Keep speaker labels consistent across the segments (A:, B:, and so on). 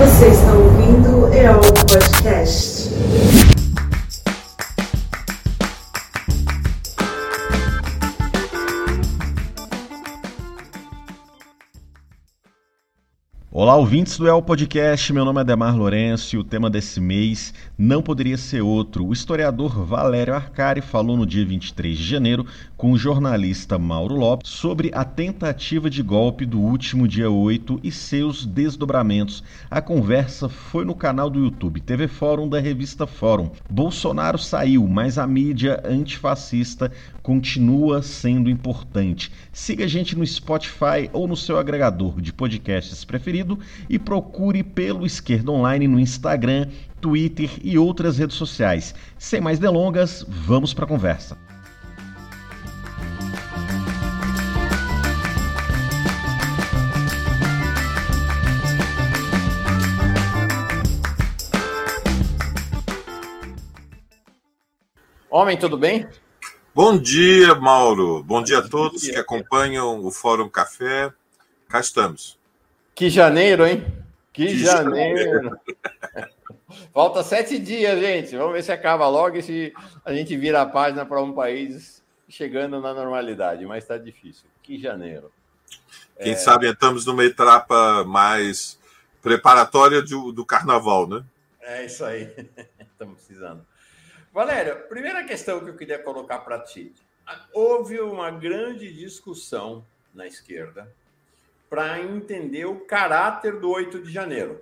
A: Você está ouvindo EOL Podcast.
B: Olá, ouvintes do El Podcast. Meu nome é Demar Lourenço e o tema desse mês não poderia ser outro. O historiador Valério Arcari falou no dia 23 de janeiro com o jornalista Mauro Lopes sobre a tentativa de golpe do último dia 8 e seus desdobramentos. A conversa foi no canal do YouTube TV Fórum da revista Fórum. Bolsonaro saiu, mas a mídia antifascista continua sendo importante. Siga a gente no Spotify ou no seu agregador de podcasts preferido e procure pelo Esquerda Online no Instagram, Twitter e outras redes sociais. Sem mais delongas, vamos para a conversa.
C: Homem, tudo bem?
D: Bom dia, Mauro. Bom dia a todos que acompanham o Fórum Café. Cá estamos.
C: Que janeiro, hein? Que, que janeiro. janeiro. Falta sete dias, gente. Vamos ver se acaba logo e se a gente vira a página para um país chegando na normalidade, mas está difícil. Que janeiro.
D: Quem é... sabe estamos numa etapa mais preparatória do, do carnaval, né?
C: É isso aí. Estamos precisando. Valério, primeira questão que eu queria colocar para ti. Houve uma grande discussão na esquerda para entender o caráter do 8 de janeiro.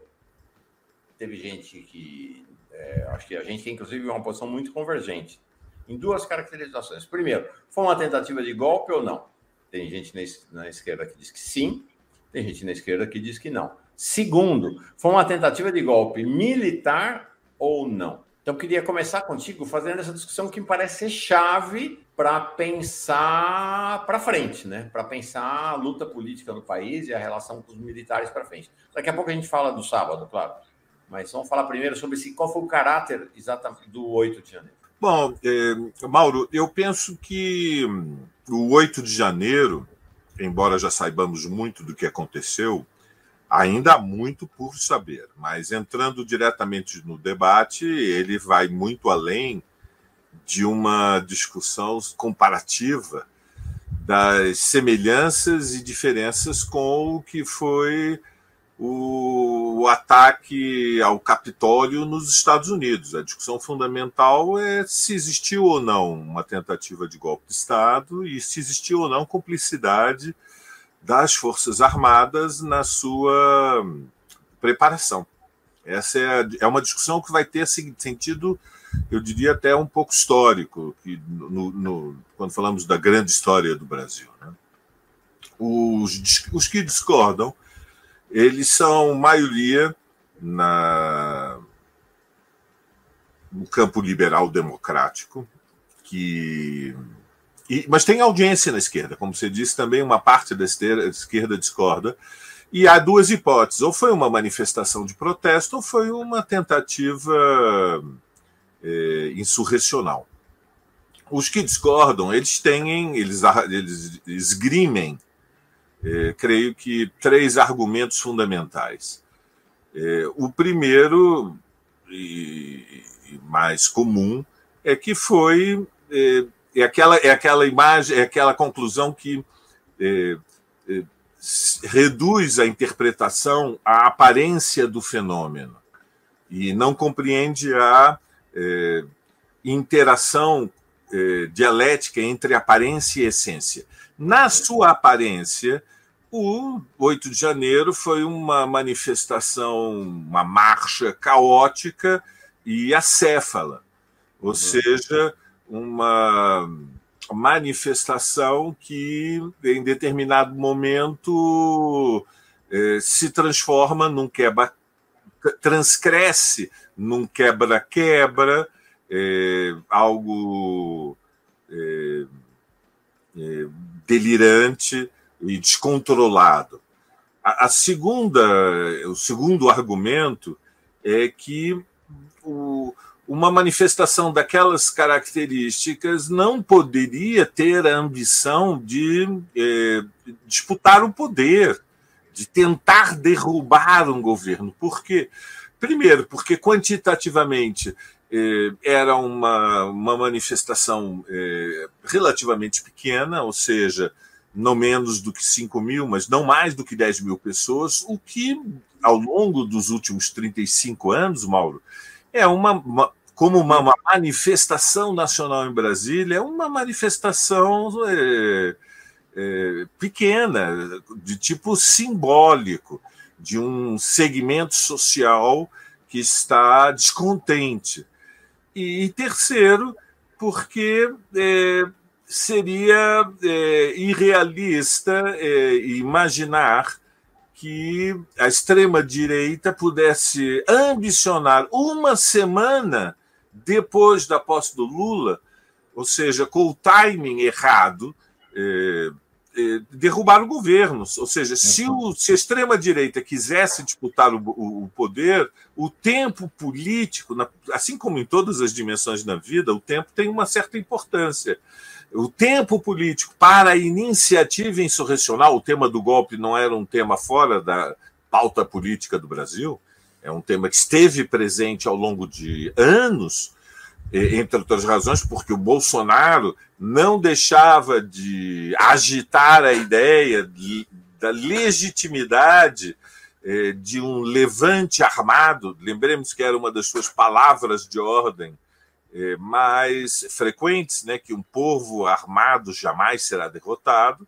C: Teve gente que. É, acho que a gente tem, inclusive, uma posição muito convergente em duas caracterizações. Primeiro, foi uma tentativa de golpe ou não? Tem gente na esquerda que diz que sim, tem gente na esquerda que diz que não. Segundo, foi uma tentativa de golpe militar ou não? Então, queria começar contigo fazendo essa discussão que me parece ser chave para pensar para frente, né? Para pensar a luta política no país e a relação com os militares para frente. Daqui a pouco a gente fala do sábado, claro. Mas vamos falar primeiro sobre esse, qual foi o caráter exatamente do 8 de janeiro.
D: Bom, é, Mauro, eu penso que o 8 de janeiro, embora já saibamos muito do que aconteceu, Ainda há muito por saber, mas entrando diretamente no debate, ele vai muito além de uma discussão comparativa das semelhanças e diferenças com o que foi o, ataque ao Capitólio nos Estados Unidos. A discussão fundamental é se existiu ou não uma tentativa de golpe de Estado e se existiu ou não cumplicidade das Forças Armadas na sua preparação. Essa é, é uma discussão que vai ter sentido, eu diria, até um pouco histórico, que no, no, quando falamos da grande história do Brasil. Né? Os, os que discordam, eles são maioria na, no campo liberal democrático, que e, mas tem audiência na esquerda, como você disse, também uma parte da esquerda discorda. E há duas hipóteses: ou foi uma manifestação de protesto, ou foi uma tentativa é, insurrecional. Os que discordam, eles têm, eles, eles esgrimem, é, creio que, três argumentos fundamentais. É, o primeiro, e, e mais comum, é que foi é, é aquela, é aquela imagem, é aquela conclusão que é, é, reduz a interpretação à aparência do fenômeno e não compreende a é, interação é, dialética entre aparência e essência. Na sua aparência, o 8 de janeiro foi uma manifestação, uma marcha caótica e acéfala, ou uhum. seja, uma manifestação que, em determinado momento, eh, se transforma num quebra, transcresce num quebra-quebra, eh, algo eh, delirante e descontrolado. A, a segunda, o segundo argumento é que o, uma manifestação daquelas características não poderia ter a ambição de é, disputar o poder, de tentar derrubar um governo. Por quê? Primeiro, porque quantitativamente eh, era uma, uma manifestação eh, relativamente pequena, ou seja, não menos do que 5 mil, mas não mais do que 10 mil pessoas, o que, ao longo dos últimos 35 anos, Mauro, é uma, uma como uma, uma, manifestação nacional em Brasília, é uma manifestação é, é, pequena, de tipo simbólico, de um segmento social que está descontente. E, terceiro, porque é, seria é, irrealista é, imaginar que a extrema-direita pudesse ambicionar uma semana depois da posse do Lula, ou seja, com o timing errado, é, derrubar o governo. Ou seja, se, o, se a extrema-direita quisesse disputar o, o, o, poder, o tempo político, na, assim como em todas as dimensões da vida, o tempo tem uma certa importância. O tempo político para a iniciativa insurrecional, o tema do golpe não era um tema fora da pauta política do Brasil, é um tema que esteve presente ao longo de anos, entre outras razões, porque o Bolsonaro não deixava de agitar a ideia da legitimidade eh, de um levante armado. Lembremos que era uma das suas palavras de ordem eh, mais frequentes, né, que um povo armado jamais será derrotado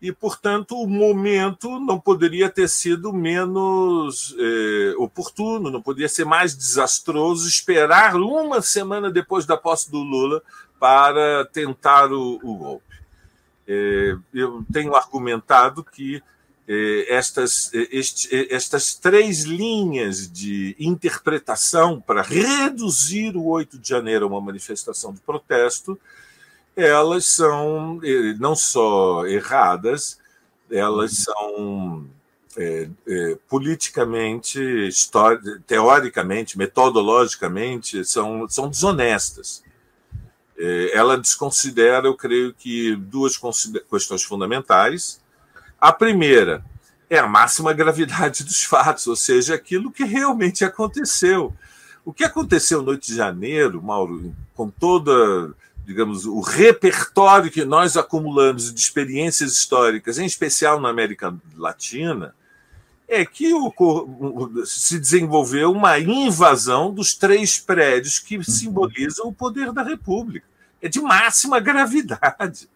D: e, portanto, o momento não poderia ter sido menos eh, oportuno, não poderia ser mais desastroso esperar uma semana depois da posse do Lula para tentar o, o golpe. Eh, eu tenho argumentado que eh, estas, este, estas três linhas de interpretação para reduzir o 8 de janeiro a uma manifestação de protesto elas são eh, não só erradas, elas uhum. são é, é, politicamente, teoricamente, metodologicamente, são, são desonestas. É, ela desconsidera, eu creio que, duas questões fundamentais. A primeira é a máxima gravidade dos fatos, ou seja, aquilo que realmente aconteceu. O que aconteceu no 8 de janeiro, Mauro, com toda digamos, o repertório que nós acumulamos de experiências históricas, em especial na América Latina, é que se desenvolveu uma invasão dos três prédios que uhum. simbolizam o poder da República. É de máxima gravidade.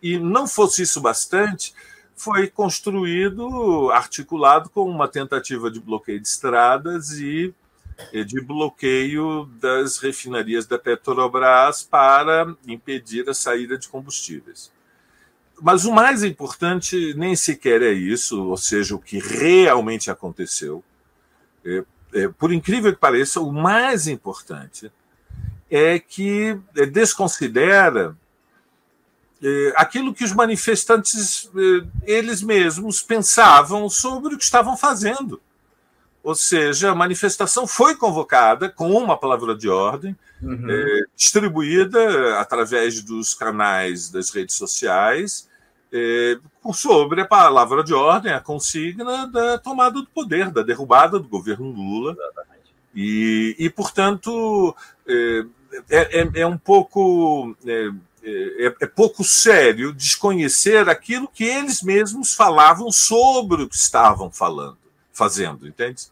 D: E não fosse isso bastante, foi construído, articulado com uma tentativa de bloqueio de estradas e de bloqueio das refinarias da Petrobras para impedir a saída de combustíveis. Mas o mais importante nem sequer é isso, ou seja, o que realmente aconteceu. É, é, por incrível que pareça, o mais importante é que é, desconsidera é, aquilo que os manifestantes é, eles mesmos pensavam sobre o que estavam fazendo. Ou seja, a manifestação foi convocada com uma palavra de ordem, uhum. é, distribuída através dos canais das redes sociais, é, sobre a palavra de ordem, a consigna da tomada do poder, da derrubada do governo Lula. E, e, portanto, é, é, é, é um pouco. É, é, pouco sério desconhecer aquilo que eles mesmos falavam sobre o que estavam falando, fazendo, entende?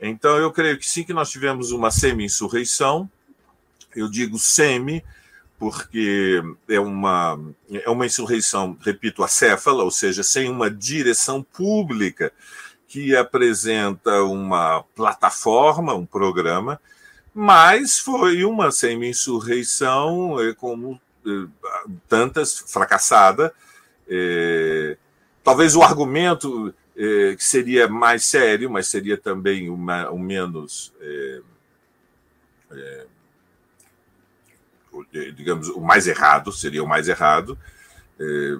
D: Então, eu creio que sim, que nós tivemos uma semi-insurreição. Eu digo semi, porque é uma, é uma insurreição, repito, acéfala, ou seja, sem uma direção pública que apresenta uma plataforma, um programa, mas foi uma semi-insurreição, eh, como eh, tantas, fracassada. É, talvez o argumento é, que seria mais sério, mas seria também uma, o menos. É, é, digamos, o mais errado, seria o mais errado, é,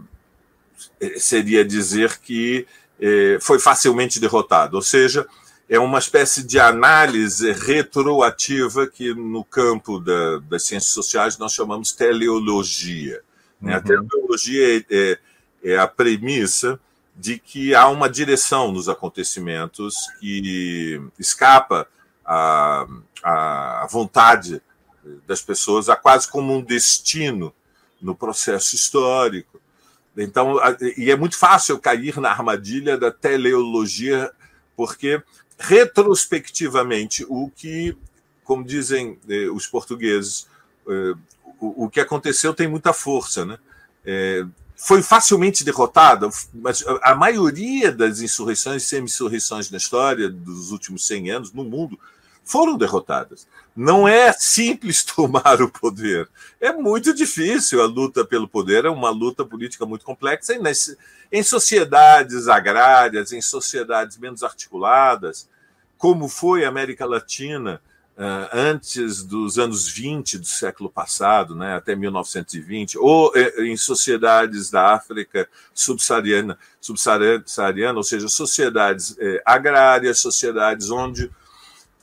D: é, seria dizer que é, foi facilmente derrotado, ou seja, é uma espécie de análise retroativa que no campo da, das ciências sociais nós chamamos teleologia. Né? Uhum. A teleologia é, é a premissa de que há uma direção nos acontecimentos que escapa à, à vontade das pessoas, a quase como um destino no processo histórico. Então, e é muito fácil cair na armadilha da teleologia, porque retrospectivamente o que, como dizem eh, os portugueses, eh, o, que aconteceu tem muita força, né? Foi facilmente derrotada, mas a maioria das insurreições e semi-insurreições na história dos últimos 100 anos no mundo foram derrotadas. Não é simples tomar o poder. É muito difícil. A luta pelo poder é uma luta política muito complexa. em sociedades agrárias, em sociedades menos articuladas, como foi a América Latina antes dos anos 20 do século passado, né, até 1920, ou uh, em sociedades da África subsaariana, subsaariana ou seja, sociedades uh, agrárias, sociedades onde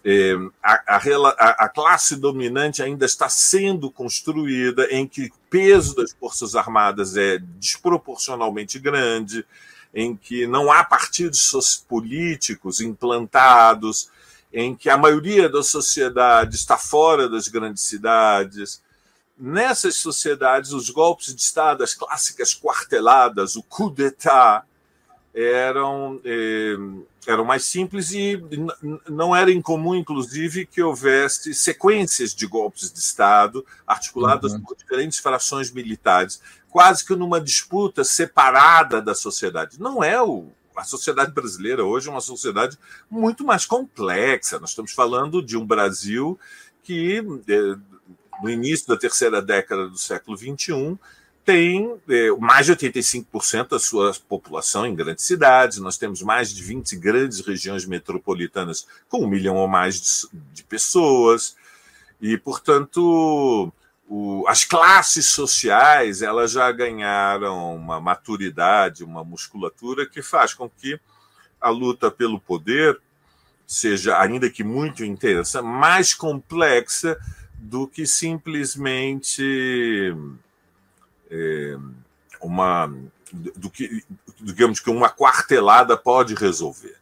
D: eh, a, a, a, classe dominante ainda está sendo construída, em que o peso das Forças Armadas é desproporcionalmente grande, em que não há partidos políticos implantados, em que a maioria da sociedade está fora das grandes cidades. Nessas sociedades, os golpes de Estado, as clássicas quarteladas, o coup d'État, eram, eh, eram mais simples e não era incomum, inclusive, que houvesse sequências de golpes de Estado articuladas uhum. por diferentes frações militares, quase que numa disputa separada da sociedade. Não é o, a sociedade brasileira hoje é uma sociedade muito mais complexa. Nós estamos falando de um Brasil que, eh, no início da terceira década do século XXI, tem eh, mais de 85% da sua população em grandes cidades. Nós temos mais de 20 grandes regiões metropolitanas com um milhão ou mais de pessoas. E, portanto, o, as classes sociais elas já ganharam uma maturidade, uma musculatura que faz com que a luta pelo poder seja, ainda que muito intensa, mais complexa do que simplesmente é, uma do que digamos que uma quartelada pode resolver.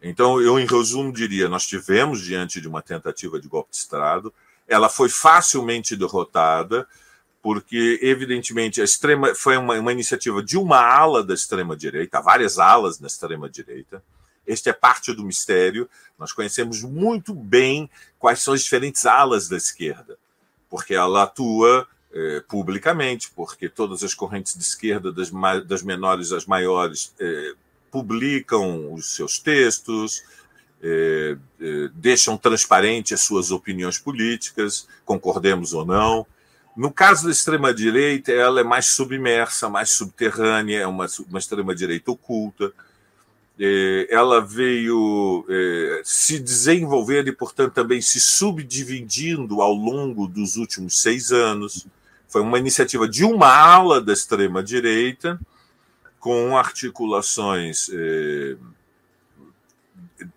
D: Então, eu em resumo diria, nós tivemos diante de uma tentativa de golpe de Estado, ela foi facilmente derrotada, porque, evidentemente, a extrema foi uma, uma iniciativa de uma ala da extrema-direita, várias alas da extrema-direita. Este é parte do mistério. Nós conhecemos muito bem quais são as diferentes alas da esquerda, porque ela atua eh, publicamente, porque todas as correntes de esquerda, das, das menores às maiores, eh, publicam os seus textos, é, é, deixam transparente as suas opiniões políticas, concordemos ou não. No caso da extrema-direita, ela é mais submersa, mais subterrânea, é uma, uma extrema-direita oculta. É, ela veio é, se desenvolvendo e, portanto, também se subdividindo ao longo dos últimos seis anos. Foi uma iniciativa de uma ala da extrema-direita, com articulações é,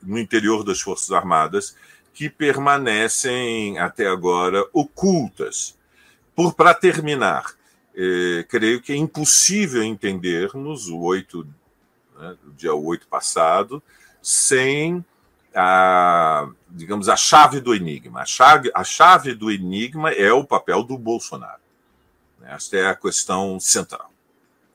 D: no interior das Forças Armadas que permanecem até agora ocultas. Por para terminar, eh, creio que é impossível entendermos o 8, né, o dia 8 passado, sem a, digamos, a chave do enigma. A chave, a chave do enigma é o papel do Bolsonaro. Esta é a questão central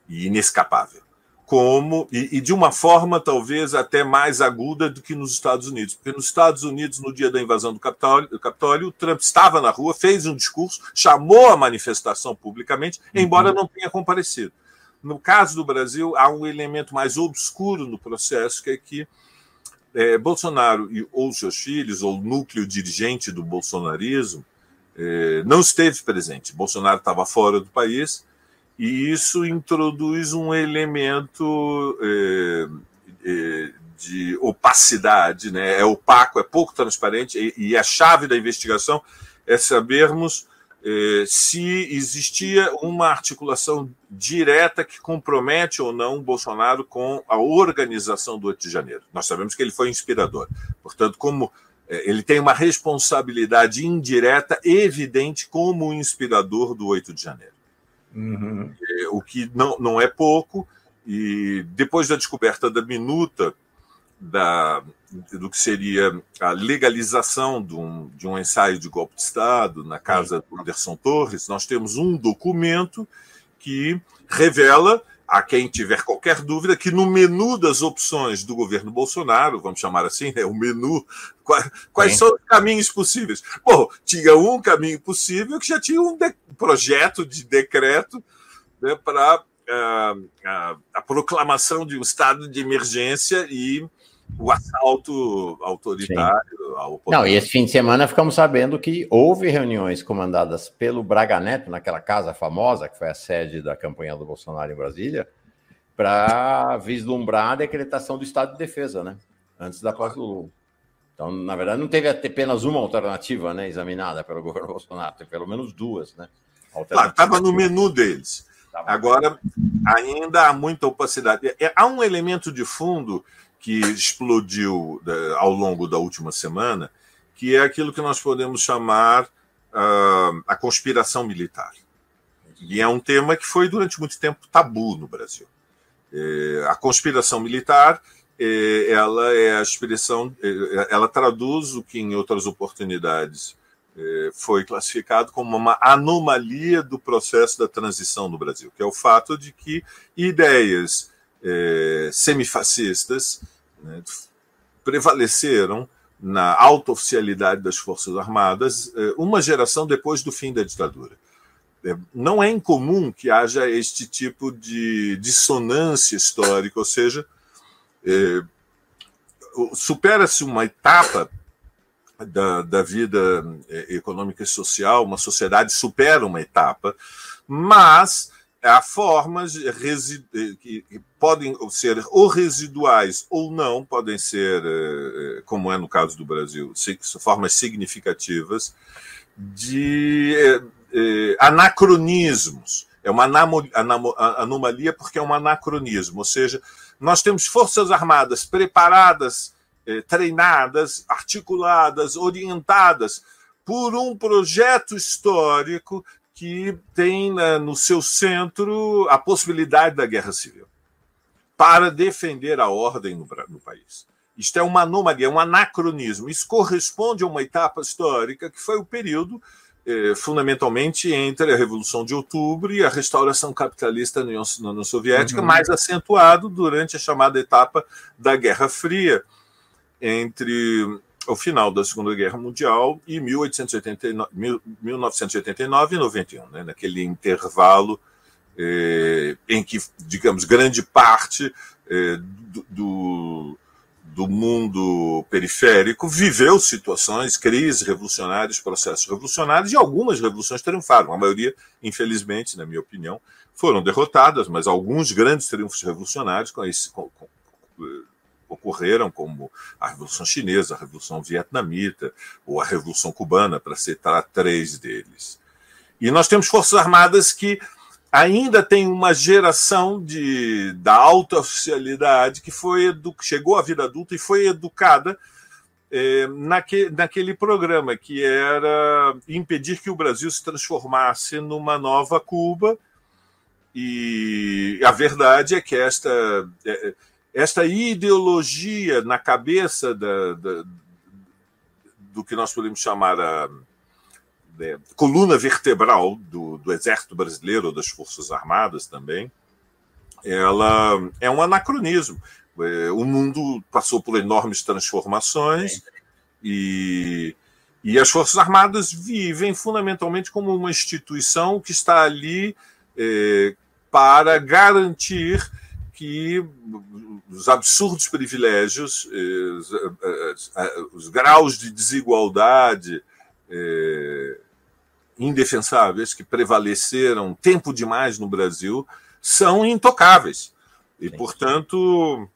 D: e inescapável como e, e, de uma forma talvez até mais aguda do que nos Estados Unidos, porque nos Estados Unidos no dia da invasão do Capitólio, do Capitólio o Trump estava na rua, fez um discurso, chamou a manifestação publicamente, embora uhum. não tenha comparecido. No caso do Brasil há um elemento mais obscuro no processo que é que é, Bolsonaro e, ou seus filhos ou o núcleo dirigente do bolsonarismo é, não esteve presente. Bolsonaro estava fora do país e isso introduz um elemento é, é, de opacidade, né? é opaco, é pouco transparente, e, e a chave da investigação é sabermos é, se existia uma articulação direta que compromete ou não Bolsonaro com a organização do 8 de janeiro. Nós sabemos que ele foi inspirador. Portanto, como é, ele tem uma responsabilidade indireta evidente como inspirador do 8 de janeiro. Uhum. É, o que não, não é pouco, E depois da descoberta da minuta da, do que seria a legalização de um, de um ensaio de golpe de Estado na casa do Anderson Torres, nós temos um documento que revela a quem tiver qualquer dúvida que no menu das opções do governo Bolsonaro, vamos chamar assim, é o menu, quais, quais são os caminhos possíveis? Bom, tinha um caminho possível que já tinha um projeto de decreto né, para uh, uh, a proclamação de um estado de emergência e o assalto autoritário
C: ao poder. Não, e esse fim de semana ficamos sabendo que houve reuniões comandadas pelo Braga Neto, naquela casa famosa, que foi a sede da campanha do Bolsonaro em Brasília, para vislumbrar a decretação do estado de defesa, né? Antes da posse do Lula. Então, na verdade, não teve apenas uma alternativa né, examinada pelo governo Bolsonaro, teve pelo menos duas, né?
D: Estava no menu deles. Agora, ainda há muita opacidade. É, há um elemento de fundo que explodiu né, ao longo da última semana, que é aquilo que nós podemos chamar uh, a conspiração militar. E é um tema que foi durante muito tempo tabu no Brasil. É, a conspiração militar é, ela é a expressão, é, ela traduz o que em outras oportunidades foi classificado como uma anomalia do processo da transição no Brasil, que é o fato de que ideias é, semifascistas né, prevaleceram na alta oficialidade das Forças Armadas é, uma geração depois do fim da ditadura. É, não é incomum que haja este tipo de dissonância histórica, ou seja, supera-se uma etapa da, da vida econômica e social, uma sociedade supera uma etapa, mas há formas que podem ser ou residuais ou não, podem ser, eh, eh, como é no caso do Brasil, formas significativas de eh, anacronismos. É uma anomalia porque é um anacronismo, ou seja, nós temos forças armadas preparadas, treinadas, articuladas, orientadas por um projeto histórico que tem né, no seu centro a possibilidade da guerra civil para defender a ordem no, no país. Isto é uma anomalia, é um anacronismo. Isso corresponde a uma etapa histórica que foi o período, eh, fundamentalmente, entre a Revolução de Outubro e a restauração capitalista na União, na União Soviética, uhum. mais acentuado durante a chamada etapa da Guerra Fria, entre o final da Segunda Guerra Mundial e 1889, 1989 e 91, né, naquele intervalo eh, em que, digamos, grande parte eh, do, do mundo periférico viveu situações, crises revolucionárias, processos revolucionários, e algumas revoluções triunfaram. A maioria, infelizmente, na minha opinião, foram derrotadas, mas alguns grandes triunfos revolucionários com esse, com, com, ocorreram, como a Revolução Chinesa, a Revolução Vietnamita ou a Revolução Cubana, para citar três deles. E nós temos Forças Armadas que ainda tem uma geração de, da alta oficialidade que foi chegou à vida adulta e foi educada é, naque, naquele programa, que era impedir que o Brasil se transformasse numa nova Cuba. E a verdade é que esta. É, esta ideologia na cabeça da, da, do que nós podemos chamar a né, coluna vertebral do, do Exército Brasileiro ou das Forças Armadas também, ela é um anacronismo. É, o mundo passou por enormes transformações e, e as Forças Armadas vivem fundamentalmente como uma instituição que está ali é, para garantir que os absurdos privilégios, os, eh, eh, os graus de desigualdade indefensáveis que prevaleceram tempo demais no Brasil são intocáveis. E, portanto,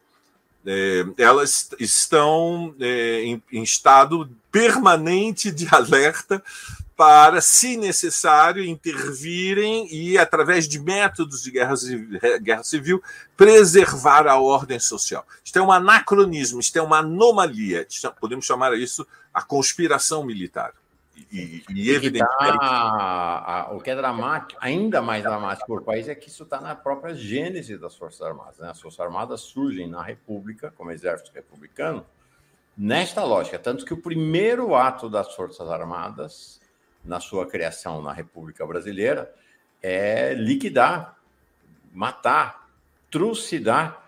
D: elas estão em estado permanente de alerta para, se necessário, intervirem e, através de métodos de guerra, guerra civil, preservar a ordem social. Isto é um anacronismo, isto é uma anomalia, podemos chamar isso a conspiração militar.
C: E, e evidentemente. Tá, o que é dramático, ainda mais dramático para o país, é que isso está na própria gênese das Forças Armadas. Né? As Forças Armadas surgem na República, como exército republicano, nesta lógica. Tanto que o primeiro ato das Forças Armadas, na sua criação na República Brasileira, é liquidar, matar, trucidar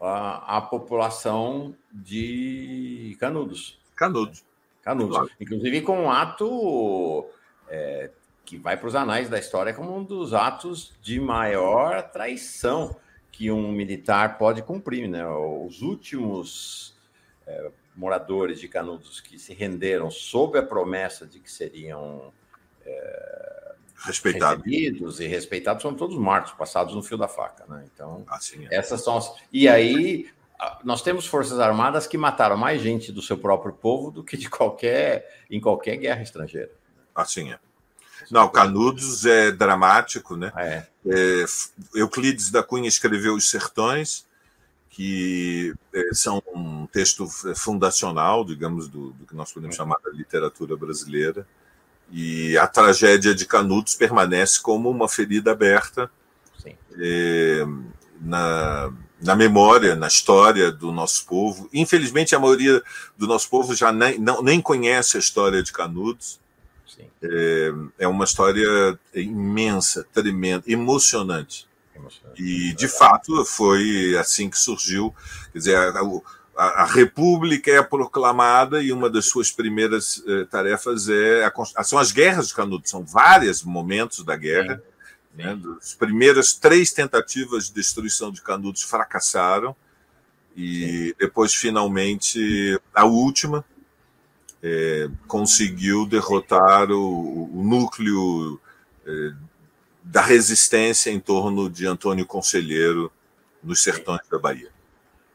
C: a, a população de Canudos.
D: Canudos.
C: Canudos. Claro. Inclusive com um ato é, que vai para os anais da história como um dos atos de maior traição que um militar pode cumprir. Né? Os últimos é, moradores de Canudos que se renderam sob a promessa de que seriam é,
D: respeitados.
C: recebidos e respeitados são todos mortos, passados no fio da faca. Né? Então,
D: assim
C: é. essas são as... E aí nós temos forças armadas que mataram mais gente do seu próprio povo do que de qualquer em qualquer guerra estrangeira.
D: Assim é. Não, Canudos é dramático, né?
C: É.
D: É, Euclides da Cunha escreveu Os Sertões, que é, são um texto fundacional, digamos, do, do que nós podemos chamar da literatura brasileira. E a tragédia de Canudos permanece como uma ferida aberta na, na memória, na história do nosso povo. Infelizmente, a maioria do nosso povo já nem, não, nem conhece a história de Canudos. É, é, uma história imensa, tremenda, emocionante. emocionante. E, de fato, foi assim que surgiu. Quer dizer, a, a, a República é proclamada e uma das suas primeiras eh, tarefas é a, são as guerras de Canudos. São vários momentos da guerra. Sim né? As primeiras três tentativas de destruição de Canudos fracassaram e Sim. depois, finalmente, a última é, conseguiu derrotar o, o núcleo é, da resistência em torno de Antônio Conselheiro nos sertões da Bahia.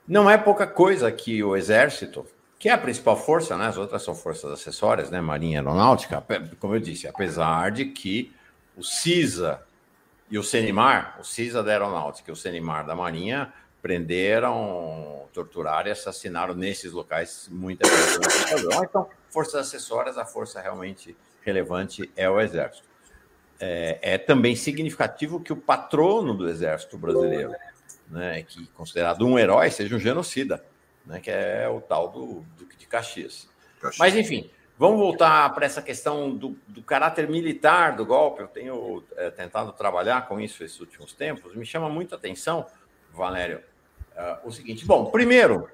C: Não é pouca coisa que o Exército, que é a principal força, né? as outras são forças acessórias, né? Marinha Aeronáutica, como eu disse, apesar de que o CISA e o Senimar, o CISA da Aeronáutica e o Senimar da Marinha prenderam, torturaram e assassinaram nesses locais muita gente. Então, forças acessórias, a força realmente relevante é o Exército. É, é, também significativo que o patrono do Exército brasileiro, né, que é considerado um herói, seja um genocida, né, que é o tal do Duque de Caxias. Caxias. Mas, enfim, Vamos voltar para essa questão do, do, caráter militar do golpe. Eu tenho é, tentado trabalhar com isso esses últimos tempos. Me chama muito a atenção, Valério, uh, o seguinte: bom, primeiro,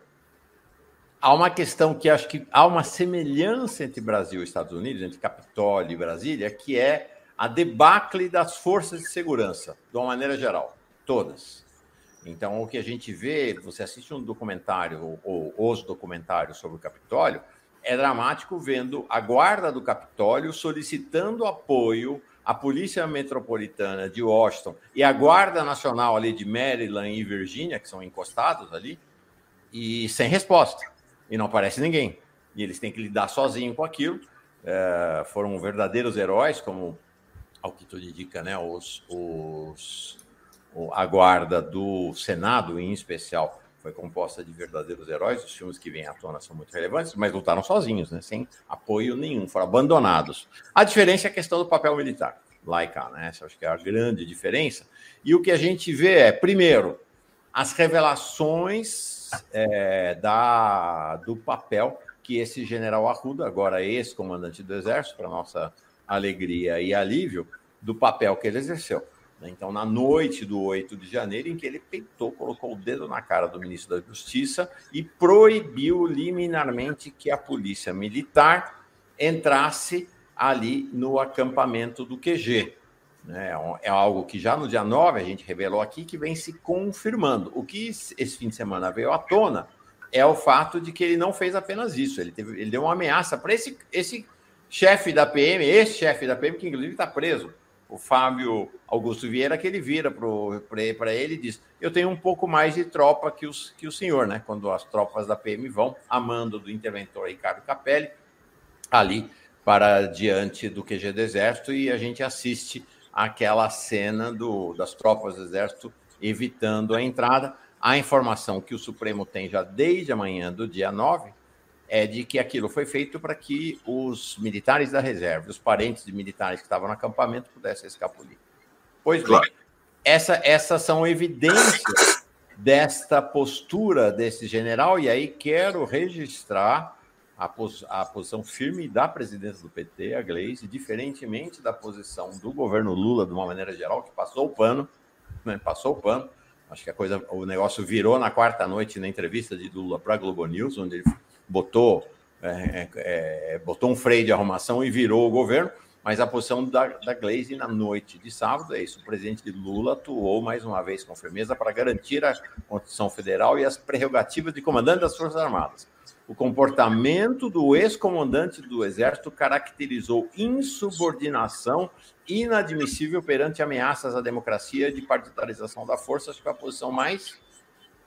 C: há uma questão que acho que há uma semelhança entre Brasil e Estados Unidos, entre Capitólio e Brasília, que é a debacle das forças de segurança, de uma maneira geral, todas. Então, o que a gente vê, você assiste um documentário ou, ou os documentários sobre o Capitólio, é dramático vendo a guarda do Capitólio solicitando apoio à Polícia Metropolitana de Washington e a Guarda Nacional ali de Maryland e Virgínia, que são encostados ali, e sem resposta. E não aparece ninguém. E eles têm que lidar sozinhos com aquilo. É, foram verdadeiros heróis, como ao que tudo indica, né? Os, os, a guarda do Senado, em especial, foi composta de verdadeiros heróis. Os filmes que vêm à tona são muito relevantes, mas lutaram sozinhos, né? sem apoio nenhum, foram abandonados. A diferença é a questão do papel militar, lá e cá, né? Essa acho que é a grande diferença. E o que a gente vê é, primeiro, as revelações é, da, do papel que esse general Arruda, agora ex-comandante do Exército, para nossa alegria e alívio, do papel que ele exerceu. Né? Então, na noite do 8 de janeiro, em que ele peitou, colocou o dedo na cara do ministro da Justiça e proibiu liminarmente que a polícia militar entrasse ali no acampamento do QG. Né? É algo que já no dia 9 a gente revelou aqui que vem se confirmando. O que esse fim de semana veio à tona é o fato de que ele não fez apenas isso, ele, teve, ele deu uma ameaça para esse, esse chefe da PM, esse chefe da PM, que inclusive está preso o Fábio Augusto Vieira, que ele vira para ele e diz: Eu tenho um pouco mais de tropa que, os, que o senhor, né? Quando as tropas da PM vão, a mando do interventor Ricardo Capelli, ali para diante do QG do Exército, e a gente assiste aquela cena do, das tropas do Exército evitando a entrada. A informação que o Supremo tem já desde a manhã do dia 9 é de que aquilo foi feito para que os militares da reserva, os parentes de militares que estavam no acampamento, pudessem escapulir. Pois claro. bem, essa, essas são evidências desta postura desse general, e aí quero registrar a, pos, a posição firme da presidência do PT, a Gleisi, diferentemente da posição do governo Lula, de uma maneira geral, que passou o pano, né, passou o pano. Acho que a coisa, o negócio virou na quarta noite na entrevista de Lula para a Globo News, onde ele botou, é, é, é, botou um freio de arrumação e virou o governo. Mas a posição da, da Glaze na noite de sábado é isso: o presidente Lula atuou mais uma vez com firmeza para garantir a Constituição Federal e as prerrogativas de comandante das Forças Armadas. O comportamento do ex-comandante do Exército caracterizou insubordinação inadmissível perante ameaças à democracia de partidarização da força. Acho que a posição mais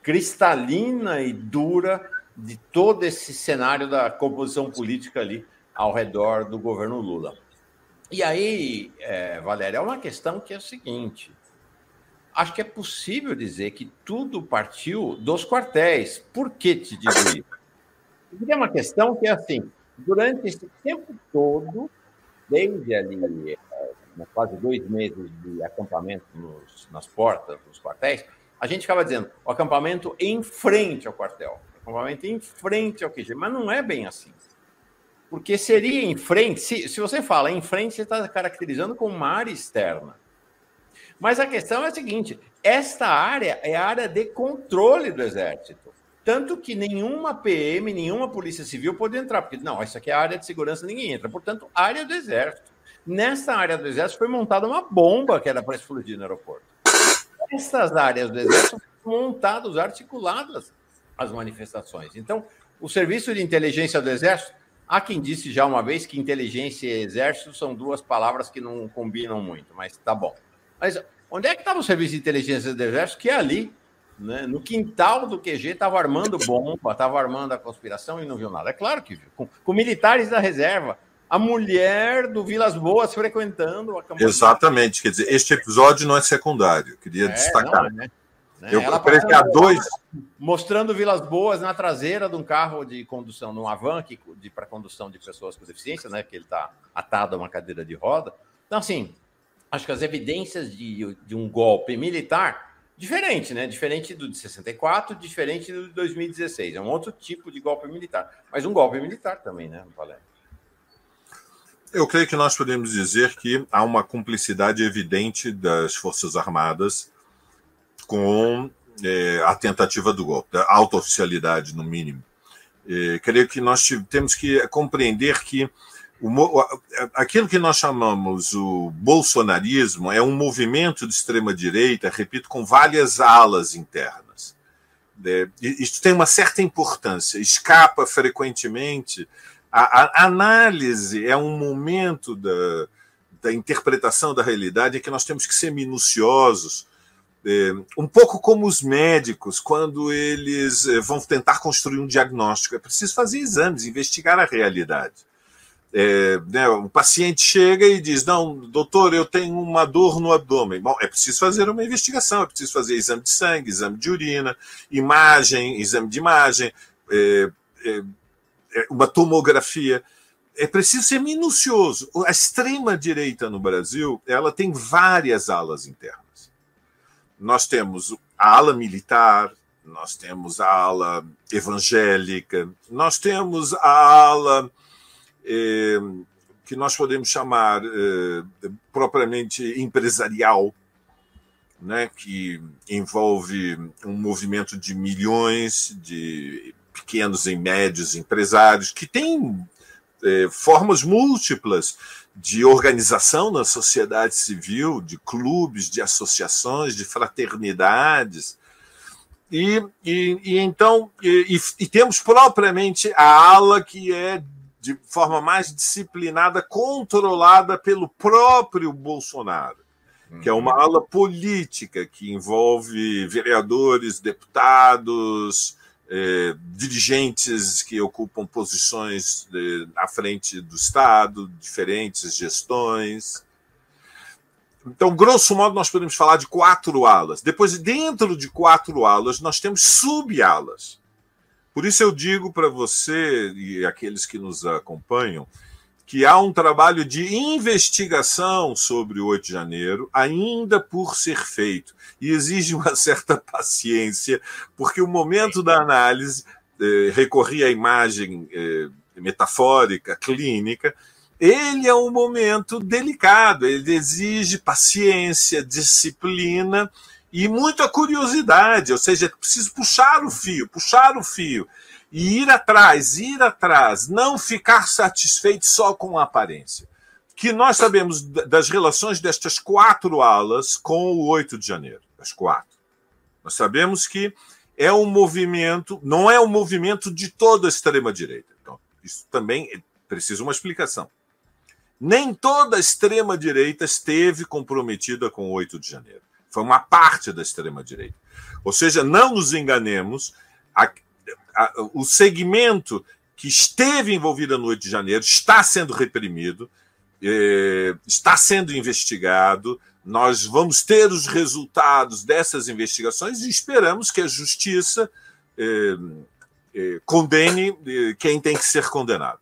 C: cristalina e dura de todo esse cenário da composição política ali ao redor do governo Lula. E aí, é, Valéria, é uma questão que é o seguinte: acho que é possível dizer que tudo partiu dos quartéis. Por que te digo isso? Porque é uma questão que é assim: durante esse tempo todo, desde ali, é, quase dois meses de acampamento nos, nas portas dos quartéis, a gente ficava dizendo o acampamento em frente ao quartel, acampamento em frente ao QG, mas não é bem assim. Porque seria em frente, se, se você fala em frente, você está caracterizando como uma área externa. Mas a questão é a seguinte: esta área é a área de controle do Exército. Tanto que nenhuma PM, nenhuma Polícia Civil pode entrar, porque não, isso aqui é área de segurança, ninguém entra. Portanto, área do Exército. Nessa área do Exército foi montada uma bomba que era para explodir no aeroporto. Essas áreas do Exército foram montadas, articuladas as manifestações. Então, o Serviço de Inteligência do Exército Há quem disse já uma vez que inteligência e exército são duas palavras que não combinam muito, mas tá bom. Mas onde é que estava o serviço de inteligência do exército? Que é ali, né, no quintal do QG, estava armando bomba, estava armando a conspiração e não viu nada. É claro que viu. Com, com militares da reserva. A mulher do Vilas Boas frequentando a
D: campanha. Exatamente. Quer dizer, este episódio não é secundário. Queria é, destacar. Não, né?
C: Né? Eu Ela creio que há dois. Mostrando Vilas Boas na traseira de um carro de condução, numa van para condução de pessoas com deficiência, né? Que ele está atado a uma cadeira de roda. Então, assim, acho que as evidências de, de um golpe militar, diferente, né? Diferente do de 64, diferente do de 2016. É um outro tipo de golpe militar. Mas um golpe militar também, né, Valério?
D: Eu creio que nós podemos dizer que há uma cumplicidade evidente das Forças Armadas com é, a tentativa do golpe, a auto-oficialidade, no mínimo. É, creio que nós temos que compreender que o, aquilo que nós chamamos o bolsonarismo é um movimento de extrema-direita, repito, com várias alas internas. É, isso tem uma certa importância, escapa frequentemente. A, a análise é um momento da, da interpretação da realidade em que nós temos que ser minuciosos um pouco como os médicos, quando eles é, vão tentar construir um diagnóstico. É preciso fazer exames, investigar a realidade. É, né, o paciente chega e diz: Não, doutor, eu tenho uma dor no abdômen. Bom, é preciso fazer uma investigação, é preciso fazer exame de sangue, exame de urina, imagem, exame de imagem, é, é, é uma tomografia. É preciso ser minucioso. A extrema-direita no Brasil ela tem várias alas internas nós temos a ala militar, nós temos a ala evangélica, nós temos a ala eh, que nós podemos chamar eh, propriamente empresarial, né, que envolve um movimento de milhões de pequenos e médios empresários que tem eh, formas múltiplas de organização na sociedade civil, de clubes, de associações, de fraternidades. E, e, e então, e, e, temos propriamente a ala que é de forma mais disciplinada, controlada pelo próprio Bolsonaro, que é uma uhum. ala política que envolve vereadores, deputados, é, dirigentes que ocupam posições de, à frente do Estado, diferentes gestões. Então, grosso modo, nós podemos falar de quatro alas. Depois, dentro de quatro alas, nós temos sub-alas. Por isso eu digo para você e aqueles que nos acompanham que há um trabalho de investigação sobre o 8 de janeiro ainda por ser feito. E exige uma certa paciência, porque o momento da análise eh, recorrer à imagem eh, metafórica, clínica, ele é um momento delicado, ele exige paciência, disciplina e muita curiosidade, ou seja, é preciso puxar o fio, puxar o fio e ir atrás, ir atrás, não ficar satisfeito só com a aparência. Que nós sabemos das relações destas quatro alas com o 8 de janeiro, as quatro. Nós sabemos que é um movimento, não é um movimento de toda a extrema-direita. Então, isso também precisa uma explicação. Nem toda a extrema-direita esteve comprometida com o 8 de janeiro. Foi uma parte da extrema-direita. Ou seja, não nos enganemos, a, o segmento que esteve envolvido no 8 de janeiro está sendo reprimido, é, está sendo investigado. Nós vamos ter os resultados dessas investigações e esperamos que a justiça é, é, condene é, quem tem que ser condenado.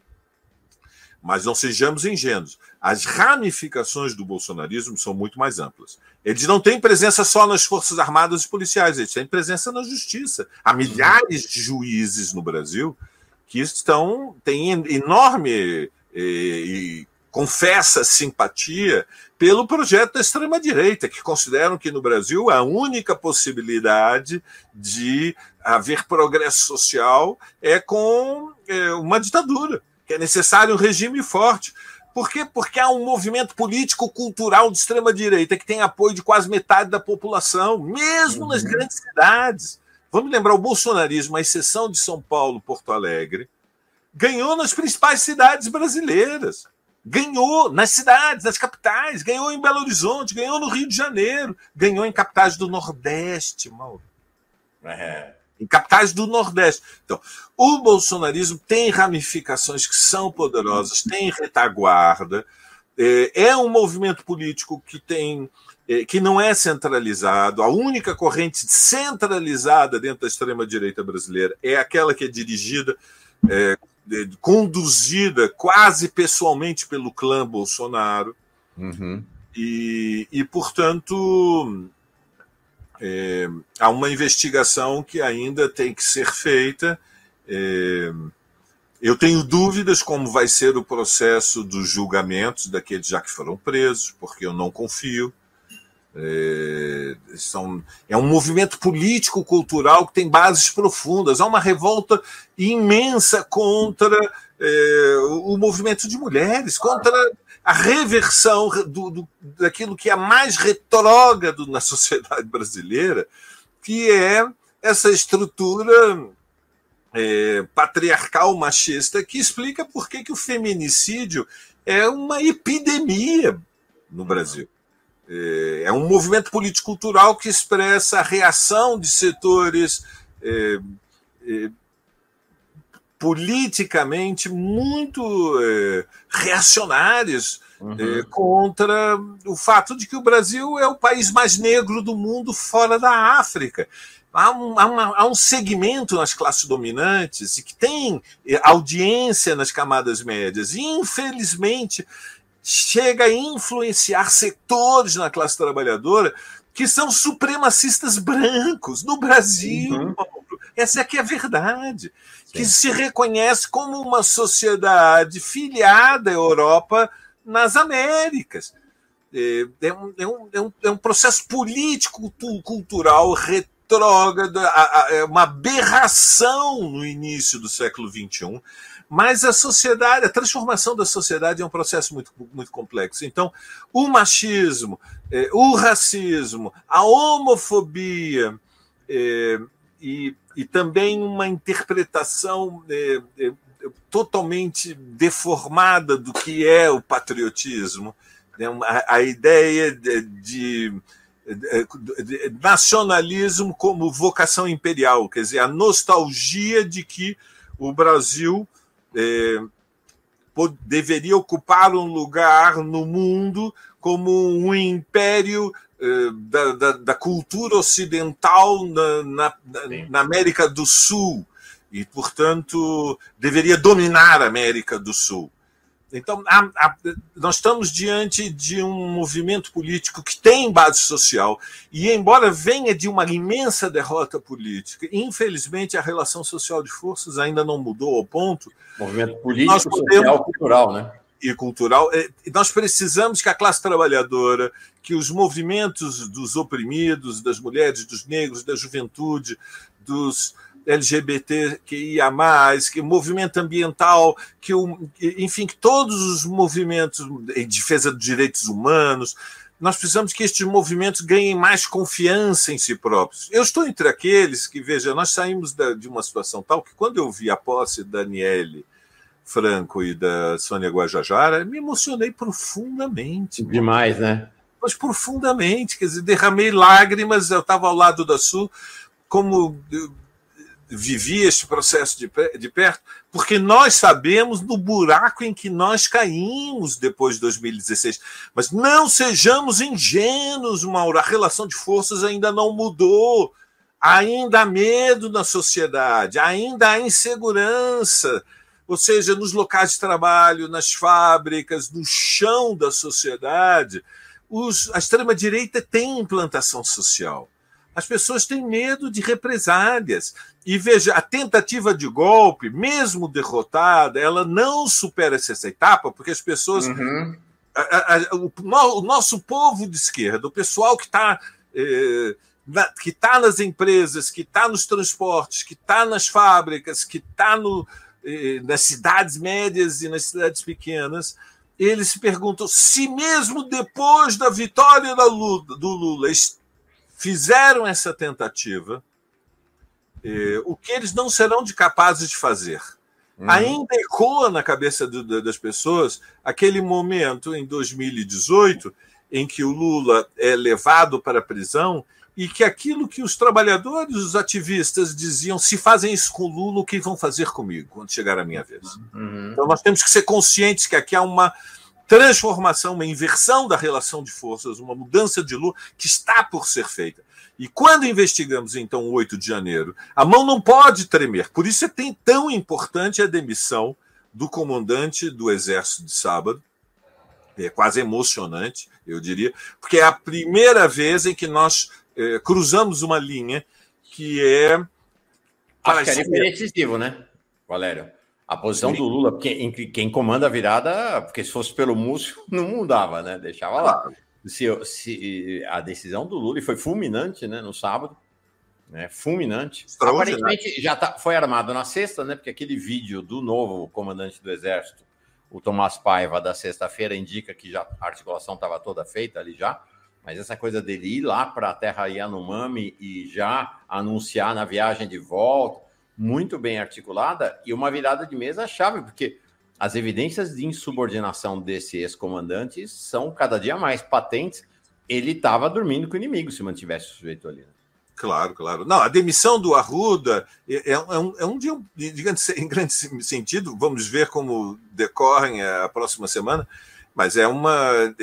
D: Mas não sejamos ingênuos. As ramificações do bolsonarismo são muito mais amplas. Eles não têm presença só nas Forças Armadas e policiais, eles têm presença na justiça. Há milhares de juízes no Brasil que estão têm enorme e, e confessa simpatia pelo projeto da extrema-direita, que consideram que no Brasil a única possibilidade de haver progresso social é com é, uma ditadura que é necessário um regime forte. Por quê? Porque há um movimento político-cultural de extrema-direita que tem apoio de quase metade da população, mesmo uhum. nas grandes cidades. Vamos lembrar, o bolsonarismo, à exceção de São Paulo, Porto Alegre, ganhou nas principais cidades brasileiras. Ganhou nas cidades, nas capitais, ganhou em Belo Horizonte, ganhou no Rio de Janeiro, ganhou em capitais do Nordeste, Mauro. É em capitais do Nordeste. Então, o bolsonarismo tem ramificações que são poderosas, tem retaguarda, é, é um movimento político que tem é, que não é centralizado. A única corrente centralizada dentro da extrema direita brasileira é aquela que é dirigida, é, conduzida quase pessoalmente pelo clã Bolsonaro. Uhum. E, e, portanto, é, há uma investigação que ainda tem que ser feita. É, eu tenho dúvidas como vai ser o processo dos julgamentos daqueles já que foram presos, porque eu não confio. É, são, é um movimento político-cultural que tem bases profundas. Há uma revolta imensa contra é, o movimento de mulheres, contra a reversão do, do, daquilo que é mais retrógrado na sociedade brasileira, que é essa estrutura é, patriarcal machista que explica por que, que o feminicídio é uma epidemia no Brasil. É, é um movimento político-cultural que expressa a reação de setores é, é, politicamente muito é, reacionários uhum. é, contra o fato de que o Brasil é o país mais negro do mundo fora da África. Há um, há, uma, há um segmento nas classes dominantes que tem é, audiência nas camadas médias, e infelizmente chega a influenciar setores na classe trabalhadora que são supremacistas brancos no Brasil. Uhum. Essa é que é a verdade que se reconhece como uma sociedade filiada à Europa nas Américas. É, é, um, é, um, é, um, é um processo político, cultural retrógrado, é uma aberração no início do século XXI, mas a sociedade, a transformação da sociedade é um processo muito, muito complexo. Então, o machismo, é, o racismo, a homofobia, é, e, e também uma interpretação é, é, totalmente deformada do que é o patriotismo. Né? A, a ideia de, de, de, nacionalismo como vocação imperial, quer dizer, a nostalgia de que o Brasil é, deveria ocupar um lugar no mundo como um império da, da, da, cultura ocidental na, na, na, América do Sul e, portanto, deveria dominar a América do Sul. Então, a, a, nós estamos diante de um movimento político que tem base social, e embora venha de uma imensa derrota política, infelizmente a relação social de forças ainda não mudou ao ponto.
C: Movimento político, podemos, social, cultural, né?
D: E cultural. É, nós precisamos que a classe trabalhadora, que os movimentos dos oprimidos, das mulheres, dos negros, da juventude, dos LGBTQIA+, que o movimento ambiental, que o, enfim, que todos os movimentos em defesa dos direitos humanos, nós precisamos que estes movimentos ganhem mais confiança em si próprios. Eu estou entre aqueles que, veja, nós saímos da, de uma situação tal que quando eu vi a posse da Daniele Franco e da Sônia Guajajara, me emocionei profundamente.
C: Demais, né?
D: Mas profundamente, quer dizer, derramei lágrimas, eu estava ao lado da Sul, como vivi este processo de, de perto, porque nós sabemos do buraco em que nós caímos depois de 2016. Mas não sejamos ingênuos, Mauro, a relação de forças ainda não mudou. Ainda há medo na sociedade, ainda há insegurança, ou seja, nos locais de trabalho, nas fábricas, no chão da sociedade. Os, a extrema-direita tem implantação social. As pessoas têm medo de represálias. E veja, a tentativa de golpe, mesmo derrotada, ela não supera essa etapa, porque as pessoas. Uhum. A, a, o, o, nosso povo de esquerda, o pessoal que está. Eh, que está nas empresas, que está nos transportes, que está nas fábricas, que está eh, nas cidades médias e nas cidades pequenas, eles se perguntam se mesmo depois da vitória da Lula, do Lula fizeram essa tentativa, eh, o que eles não serão de capazes de fazer. Uhum. Ainda ecoa na cabeça do, das pessoas aquele momento em 2018 em que o Lula é levado para a prisão e que aquilo que os trabalhadores, os ativistas diziam, se fazem isso com o Lula, o que vão fazer comigo quando chegar a minha vez? Uhum. Então nós temos que ser conscientes que aqui há uma transformação, uma inversão da relação de forças, uma mudança de lua que está por ser feita. E quando investigamos, então, o 8 de janeiro, a mão não pode tremer. Por isso é tão importante a demissão do comandante do Exército de sábado. É quase emocionante, eu diria, porque é a primeira vez em que nós é, cruzamos uma linha que é.
C: Acho que é decisivo, né, Valério? A posição Sim. do Lula, porque quem comanda a virada, porque se fosse pelo Múcio, não mudava, né? Deixava lá. Se, se, a decisão do Lula foi fulminante, né? No sábado, né? Fulminante. Aparentemente já tá, foi armado na sexta, né? Porque aquele vídeo do novo comandante do Exército, o Tomás Paiva, da sexta-feira, indica que já a articulação estava toda feita ali já. Mas essa coisa dele ir lá para a terra Yanomami e já anunciar na viagem de volta muito bem articulada e uma virada de mesa chave, porque as evidências de insubordinação desse ex-comandante são cada dia mais patentes. Ele estava dormindo com o inimigo se mantivesse o sujeito ali. Né?
D: Claro, claro. Não, a demissão do Arruda é, é, um, é um, de, em grande sentido, vamos ver como decorrem a próxima semana, mas é uma.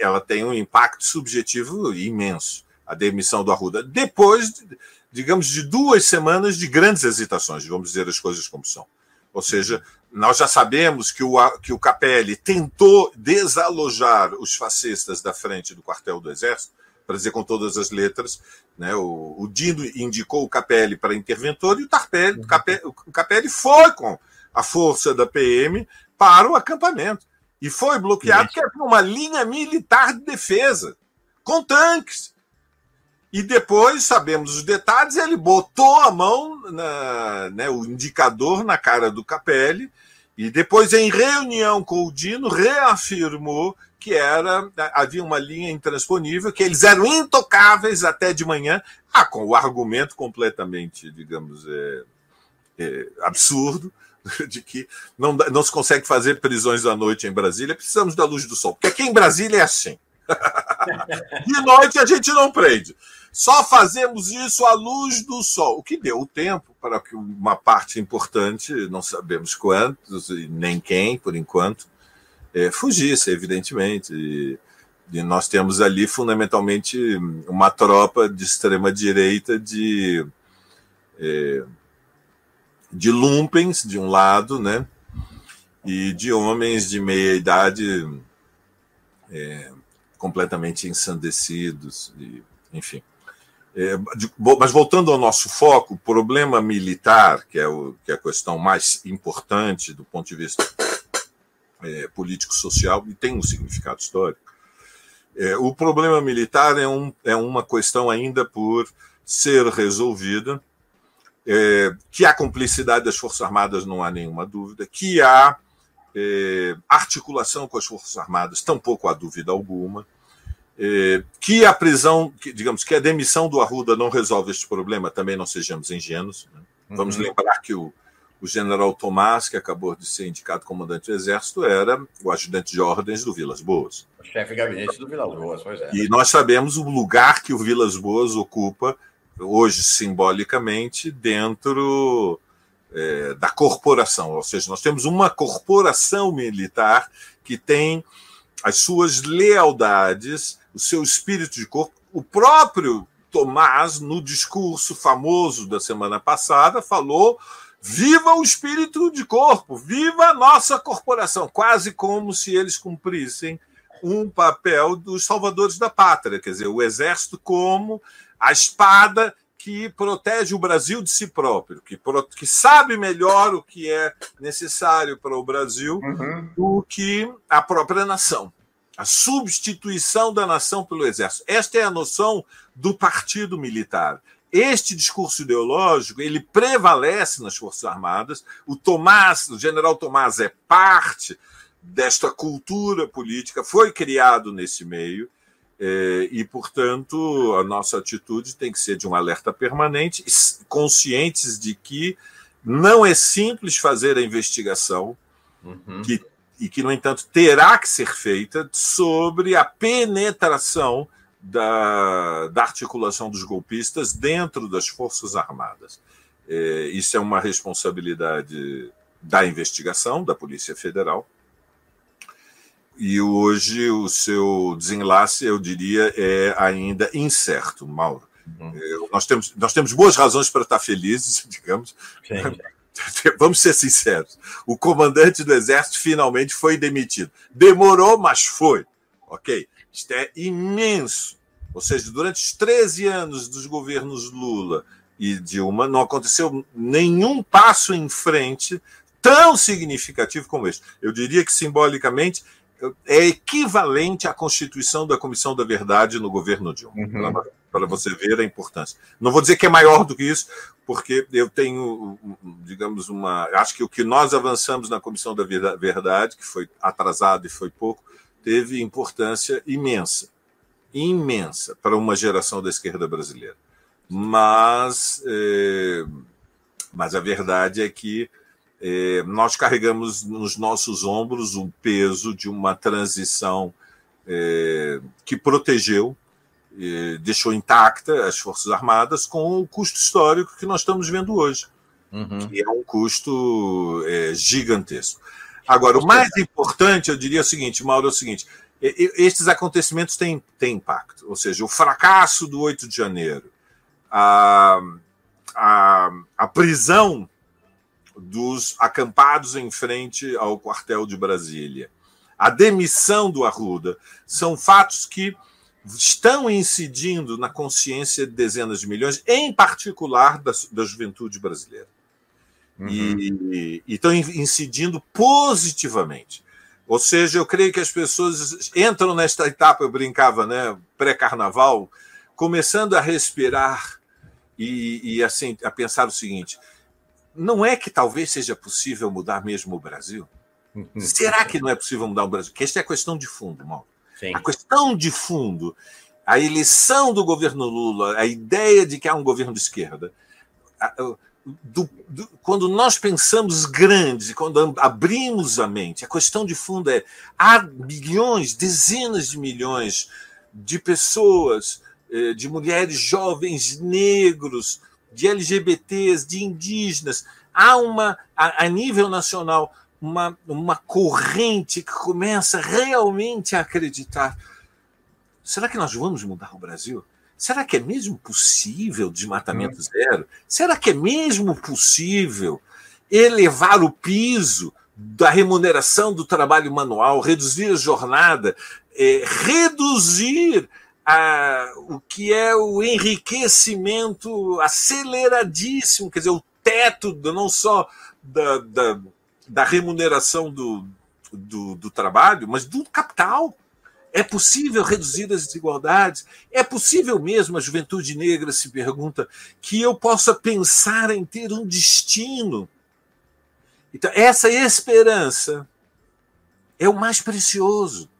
D: Ela tem um impacto subjetivo imenso, a demissão do Arruda. Depois digamos, de duas semanas de grandes hesitações, vamos dizer as coisas como são. Ou seja, nós já sabemos que o, que o Capelli tentou desalojar os fascistas da frente do quartel do Exército, para dizer com todas as letras, né? o, o Dino indicou o Capelli para interventor e o, Tarpelli, o, Capelli, o Capelli foi com a força da PM para o acampamento. E foi bloqueado, que é uma linha militar de defesa, com tanques. E depois, sabemos os detalhes, ele botou a mão, na, né, o indicador na cara do Capelli, e depois, em reunião com o Dino, reafirmou que era havia uma linha intransponível, que eles eram intocáveis até de manhã, ah, com o argumento completamente, digamos, é, é, absurdo, de que não, não se consegue fazer prisões à noite em Brasília, precisamos da luz do sol. Porque aqui em Brasília é assim. de noite a gente não prende. Só fazemos isso à luz do sol, o que deu tempo para que uma parte importante, não sabemos quantos e nem quem, por enquanto, é, fugisse, evidentemente. E, e nós temos ali, fundamentalmente, uma tropa de extrema-direita de. É, de lumpens, de um lado, né? E de homens de meia idade é, completamente ensandecidos, e, enfim. É, de, mas voltando ao nosso foco, o problema militar, que é, o, que é a questão mais importante do ponto de vista é, político-social, e tem um significado histórico, é, o problema militar é, um, é uma questão ainda por ser resolvida, é, que há cumplicidade das Forças Armadas, não há nenhuma dúvida, que há é, articulação com as Forças Armadas, tampouco há dúvida alguma, é, que a prisão, que, digamos que a demissão do Arruda não resolve este problema, também não sejamos ingênuos. Né? Vamos uhum. lembrar que o, o general Tomás, que acabou de ser indicado comandante do Exército, era o ajudante de ordens do Vilas Boas.
C: O chefe de gabinete do Vilas Boas, pois é.
D: E nós sabemos o lugar que o Vilas Boas ocupa, hoje simbolicamente, dentro é, da corporação. Ou seja, nós temos uma corporação militar que tem as suas lealdades, o seu espírito de corpo. O próprio Tomás, no discurso famoso da semana passada, falou Viva o espírito de corpo, viva a nossa corporação, quase como se eles cumprissem um papel dos salvadores da pátria, quer dizer, o exército como a espada que protege o Brasil de si próprio, que, que sabe melhor o que é necessário para o Brasil uhum. do que a própria nação. A substituição da nação pelo exército. Esta é a noção do partido militar. Este discurso ideológico ele prevalece nas Forças Armadas. O Tomás, o general Tomás é parte desta cultura política, foi criado nesse meio, é, e, portanto, a nossa atitude tem que ser de um alerta permanente, conscientes de que não é simples fazer a investigação, uhum. que, e que, no entanto, terá que ser feita sobre a penetração da, da articulação dos golpistas dentro das Forças Armadas. É, isso é uma responsabilidade da investigação, da Polícia Federal. E hoje o seu desenlace, eu diria, é ainda incerto, Mauro. Uhum. É, nós, temos, nós temos boas razões para estar felizes, digamos. Sim. Vamos ser sinceros. O comandante do Exército finalmente foi demitido. Demorou, mas foi. Ok? Isto é imenso. Ou seja, durante os 13 anos dos governos Lula e Dilma, não aconteceu nenhum passo em frente tão significativo como este. Eu diria que, simbolicamente, é equivalente à constituição da Comissão da Verdade no governo Dilma, uhum. para você ver a importância. Não vou dizer que é maior do que isso, porque eu tenho, digamos, uma. Acho que o que nós avançamos na Comissão da Verdade, que foi atrasado e foi pouco, teve importância imensa imensa para uma geração da esquerda brasileira. Mas, é, mas a verdade é que é, nós carregamos nos nossos ombros o peso de uma transição é, que protegeu, deixou intacta as Forças Armadas com o custo histórico que nós estamos vendo hoje, uhum. que é um custo gigantesco. Agora, o mais importante, eu diria o seguinte, Mauro, é o seguinte: estes acontecimentos têm, têm impacto. Ou seja, o fracasso do 8 de janeiro, a, a, a prisão dos acampados em frente ao quartel de Brasília, a demissão do Arruda, são fatos que estão incidindo na consciência de dezenas de milhões, em particular da, da juventude brasileira. Uhum. E, e estão incidindo positivamente. Ou seja, eu creio que as pessoas entram nesta etapa, eu brincava, né, pré-carnaval, começando a respirar e, e, assim a pensar o seguinte: não é que talvez seja possível mudar mesmo o Brasil? Uhum. Será que não é possível mudar o Brasil? Que esta é a questão de fundo, Mauro. A questão de fundo, a eleição do governo Lula, a ideia de que há um governo de esquerda, do, do, quando nós pensamos grandes, quando abrimos a mente, a questão de fundo é: há milhões, dezenas de milhões de pessoas, eh, de mulheres jovens negros, de LGBTs, de indígenas. Há uma, a, a nível nacional, uma, uma corrente que começa realmente a acreditar. Será que nós vamos mudar o Brasil? Será que é mesmo possível desmatamento hum. zero? Será que é mesmo possível elevar o piso da remuneração do trabalho manual, reduzir a jornada, é, reduzir a, o que é o enriquecimento aceleradíssimo, quer dizer, o teto não só da, da, da remuneração do, do, do trabalho, mas do capital. É possível reduzir as desigualdades? É possível mesmo, a juventude negra se pergunta, que eu possa pensar em ter um destino? Então, essa esperança é o mais precioso,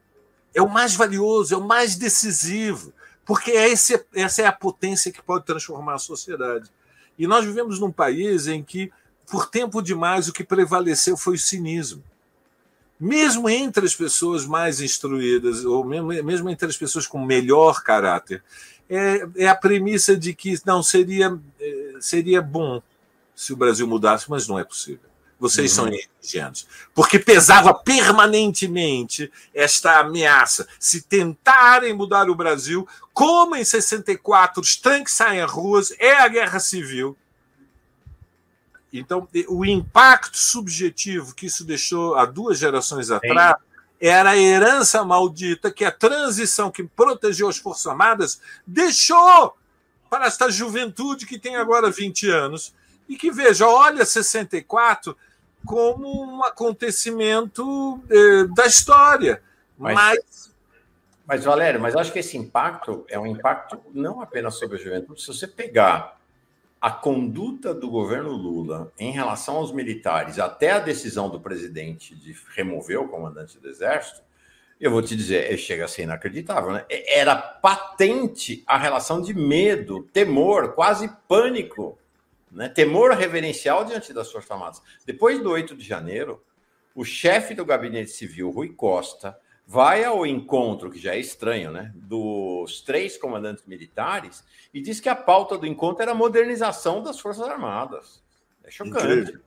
D: é o mais valioso, é o mais decisivo, porque esse, essa é a potência que pode transformar a sociedade. E nós vivemos num país em que, por tempo demais, o que prevaleceu foi o cinismo mesmo entre as pessoas mais instruídas, ou mesmo, mesmo entre as pessoas com melhor caráter, é, é a premissa de que não seria, é, seria bom se o Brasil mudasse, mas não é possível. Vocês uhum. são ingênuos. Porque pesava permanentemente esta ameaça. Se tentarem mudar o Brasil, como em 64 os tanques saem às ruas, é a guerra civil então, o impacto subjetivo que isso deixou há duas gerações atrás era a herança maldita que a transição que protegeu as Forças Armadas deixou para esta juventude que tem agora 20 anos e que, veja, olha 64 como um acontecimento eh, da história. Mas, mas,
C: mas, Valério, mas acho que esse impacto é um impacto não apenas sobre a juventude. Se você pegar a conduta do governo Lula em relação aos militares, até a decisão do presidente de remover o comandante do Exército, eu vou te dizer, chega a ser inacreditável, né? Era patente a relação de medo, temor, quase pânico, né? temor reverencial diante das Forças Armadas. Depois do 8 de janeiro, o chefe do gabinete civil, Rui Costa, vai ao encontro, que já é estranho, né, dos três comandantes militares e diz que a pauta do encontro era a modernização das Forças Armadas. É chocante.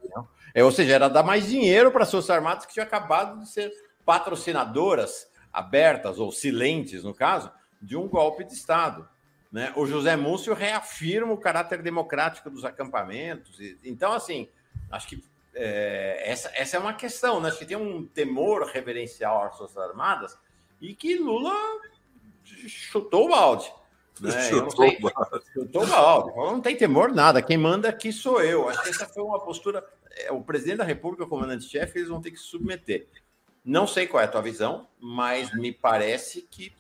C: É, ou seja, era dar mais dinheiro para as Forças Armadas que tinham acabado de ser patrocinadoras abertas ou silentes, no caso, de um golpe de Estado. Né? O José Múcio reafirma o caráter democrático dos acampamentos. Então, assim, acho que é, essa, essa é uma questão, né? Acho que tem um temor reverencial às Forças Armadas e que Lula chutou o balde. Né? Chutou, sei, chutou o balde. Não tem temor nada. Quem manda aqui sou eu. Acho que essa foi uma postura. É, o presidente da República, o comandante-chefe, eles vão ter que se submeter. Não sei qual é a tua visão, mas me parece que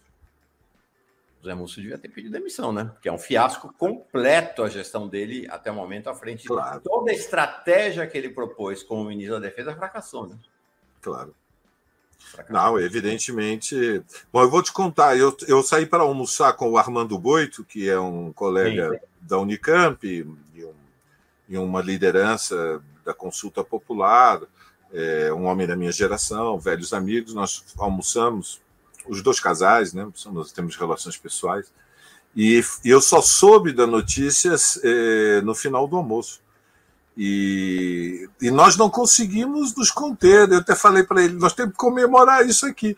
C: Zé Múcio devia ter pedido demissão, né? Porque é um fiasco completo a gestão dele até o momento à frente. Claro. Toda a estratégia que ele propôs como ministro da Defesa fracassou, né?
D: Claro. Fracassou. Não, evidentemente. Bom, eu vou te contar. Eu, eu saí para almoçar com o Armando Boito, que é um colega sim, da Unicamp e, um, e, uma liderança da consulta popular, é, um homem da minha geração, velhos amigos. Nós almoçamos os dois casais, né? Nós temos relações pessoais. E, e eu só soube da notícia é, no final do almoço. E, e nós não conseguimos nos conter. Eu até falei para ele: nós temos que comemorar isso aqui.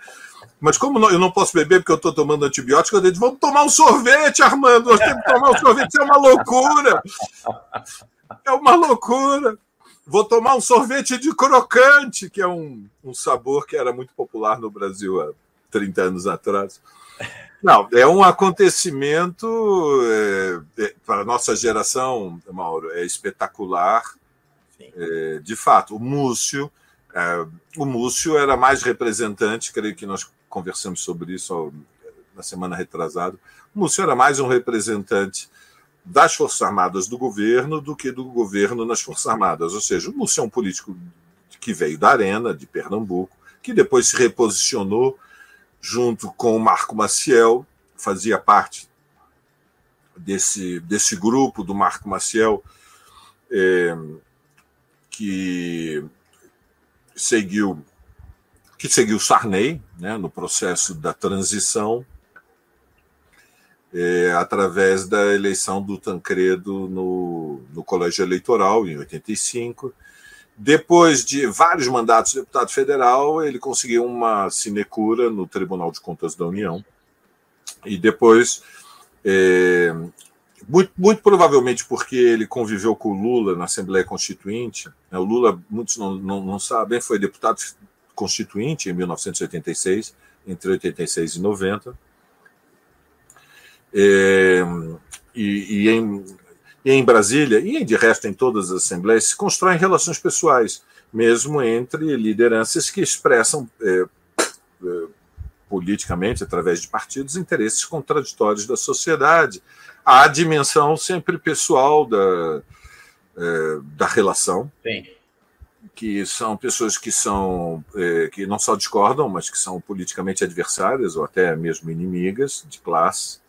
D: Mas como eu não posso beber porque eu estou tomando antibiótico, eu disse: vamos tomar um sorvete, Armando. Nós temos que tomar um sorvete. É uma loucura. É uma loucura. Vou tomar um sorvete de crocante, que é um, um sabor que era muito popular no Brasil há 30 anos atrás. Não, é um acontecimento é, é, para a nossa geração, Mauro, é espetacular. É, de fato, o Múcio, é, o Múcio era mais representante, creio que nós conversamos sobre isso na semana retrasada. O Múcio era mais um representante das Forças Armadas do governo do que do governo nas Forças Armadas. Ou seja, o Múcio é um político que veio da Arena, de Pernambuco, que depois se reposicionou junto com o Marco Maciel, fazia parte desse, desse grupo do Marco Maciel, é, que seguiu que seguiu Sarney né, no processo da transição é, através da eleição do Tancredo no, no colégio eleitoral em 85 depois de vários mandatos de deputado federal, ele conseguiu uma sinecura no Tribunal de Contas da União. E depois é, muito, muito, provavelmente porque ele conviveu com o Lula na Assembleia Constituinte. Né? O Lula, muitos não, não, não sabem, foi deputado constituinte em 1986, entre 86 e 90. É, e, e, em, em Brasília, e de resto em todas as assembleias, se constroem relações pessoais, mesmo entre lideranças que expressam é, é, politicamente, através de partidos, interesses contraditórios da sociedade. Há a dimensão sempre pessoal da, é, da relação. Sim. Que são pessoas que são que não só discordam, mas que são politicamente adversárias ou até mesmo inimigas de classe,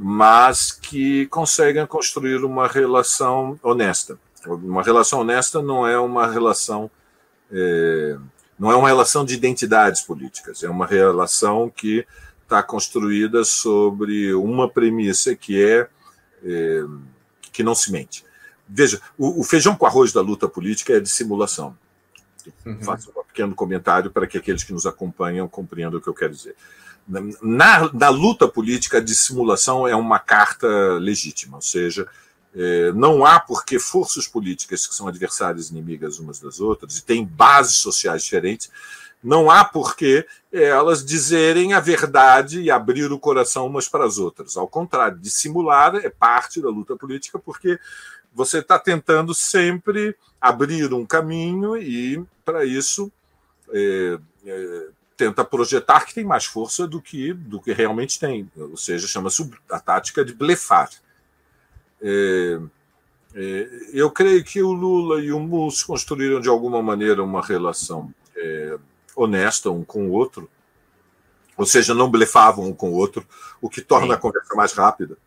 D: mas que conseguem construir uma relação honesta. Uma relação honesta não é uma relação é, não é uma relação de identidades políticas, é uma relação que está construída sobre uma premissa que é, é que não se mente. Veja, o, o, feijão com arroz da luta política é dissimulação. Uhum. Faço um pequeno comentário para que aqueles que nos acompanham compreendam o que eu quero dizer. Na, na luta política, a dissimulação é uma carta legítima, ou seja, é, não há porque forças políticas que são adversárias inimigas umas das outras e têm bases sociais diferentes, não há porque elas dizerem a verdade e abrir o coração umas para as outras. Ao contrário, dissimular é parte da luta política, porque você está tentando sempre abrir um caminho e, para isso, é, é, tenta projetar que tem mais força do que, do que realmente tem. Ou seja, chama-se a tática de blefar. É, é, eu creio que o Lula e o Mus construíram de alguma maneira uma relação é, honesta um com o outro, ou seja, não blefavam um com o outro, o que torna Sim. a conversa mais rápida.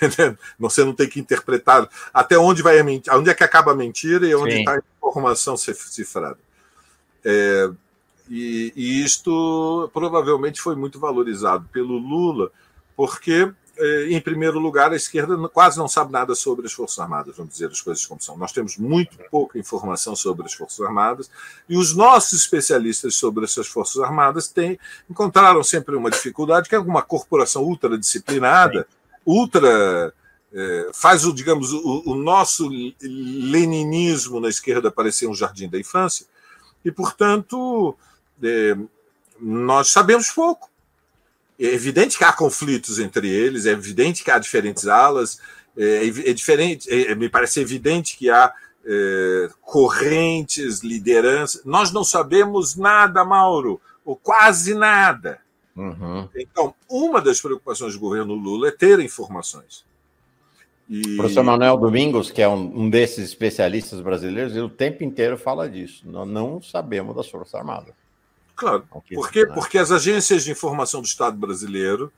D: Você não tem que interpretar até onde vai a mentira, onde é que acaba a mentira e onde está a informação cifrada. É, e, e isto provavelmente foi muito valorizado pelo Lula, porque é, em primeiro lugar, a esquerda quase não sabe nada sobre as Forças Armadas, vamos dizer as coisas como são. Nós temos muito pouca informação sobre as Forças Armadas e os nossos especialistas sobre essas Forças Armadas têm, encontraram sempre uma dificuldade, que é uma corporação ultradisciplinada, ultra. É, faz, o, digamos, o, o nosso leninismo na esquerda parecer um jardim da infância, e, portanto, é, nós sabemos pouco é evidente que há conflitos entre eles, é evidente que há diferentes alas, é, é diferente, é, me parece evidente que há é, correntes, lideranças. Nós não sabemos nada, Mauro, ou quase nada. Uhum. Então, uma das preocupações do governo Lula é ter informações.
E: E... O professor Manuel Domingos, que é um, um, desses especialistas brasileiros, ele o tempo inteiro fala disso. Nós não sabemos das Forças Armadas.
D: Claro. Por quê? Porque as agências de informação do Estado brasileiro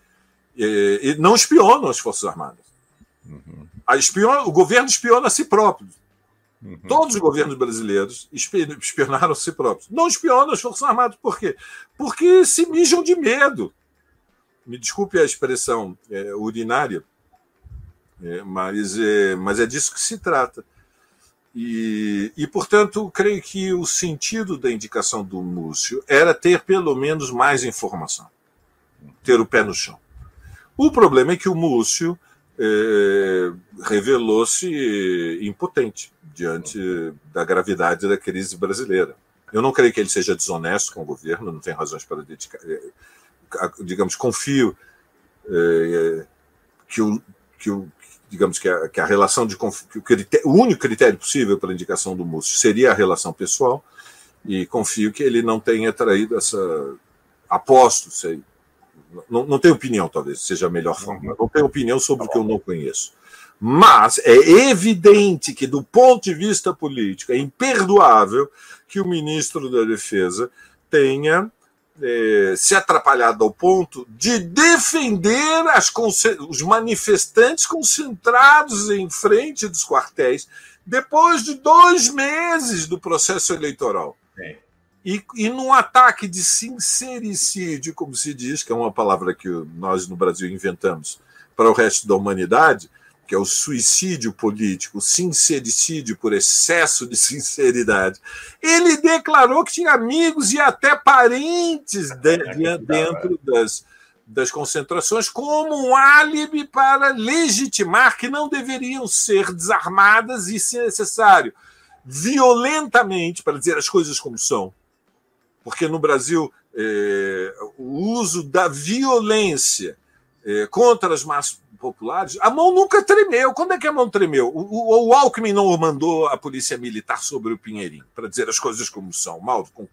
D: eh, não espionam as Forças Armadas. Uhum. Espiona, o governo espiona a si próprio. Uhum. Todos os governos brasileiros espionaram a si próprios. Não espionam as Forças Armadas. Por quê? Porque se mijam de medo. Me desculpe a expressão é, urinária, é, mas, é, mas é disso que se trata. E, e, portanto, creio que o sentido da indicação do Múcio era ter pelo menos mais informação, ter o pé no chão. O problema é que o Múcio eh, revelou-se impotente diante da gravidade da crise brasileira. Eu não creio que ele seja desonesto com o governo, não tem razões para dedicar. Eh, digamos, confio eh, que, o, que, o, digamos que a, que a relação de que o, critério, o único critério possível para a indicação do Múcio seria a relação pessoal e confio que ele não tenha traído essa aposto, sei, não, não tenho opinião, talvez seja a melhor forma. Não tenho opinião sobre o que eu não conheço. Mas é evidente que, do ponto de vista político, é imperdoável que o ministro da Defesa tenha é, se atrapalhado ao ponto de defender as, os manifestantes concentrados em frente dos quartéis depois de dois meses do processo eleitoral. É. E, e num ataque de sincericídio, como se diz, que é uma palavra que nós no Brasil inventamos para o resto da humanidade, que é o suicídio político, o sincericídio por excesso de sinceridade. Ele declarou que tinha amigos e até parentes de, de, dentro das, das concentrações como um álibi para legitimar que não deveriam ser desarmadas e, se necessário, violentamente, para dizer as coisas como são. Porque no Brasil, é, o uso da violência é, contra as massas populares, a mão nunca tremeu. Quando é que a mão tremeu? O, o, o Alckmin não mandou a polícia militar sobre o Pinheirinho, para dizer as coisas como são. Mal, com,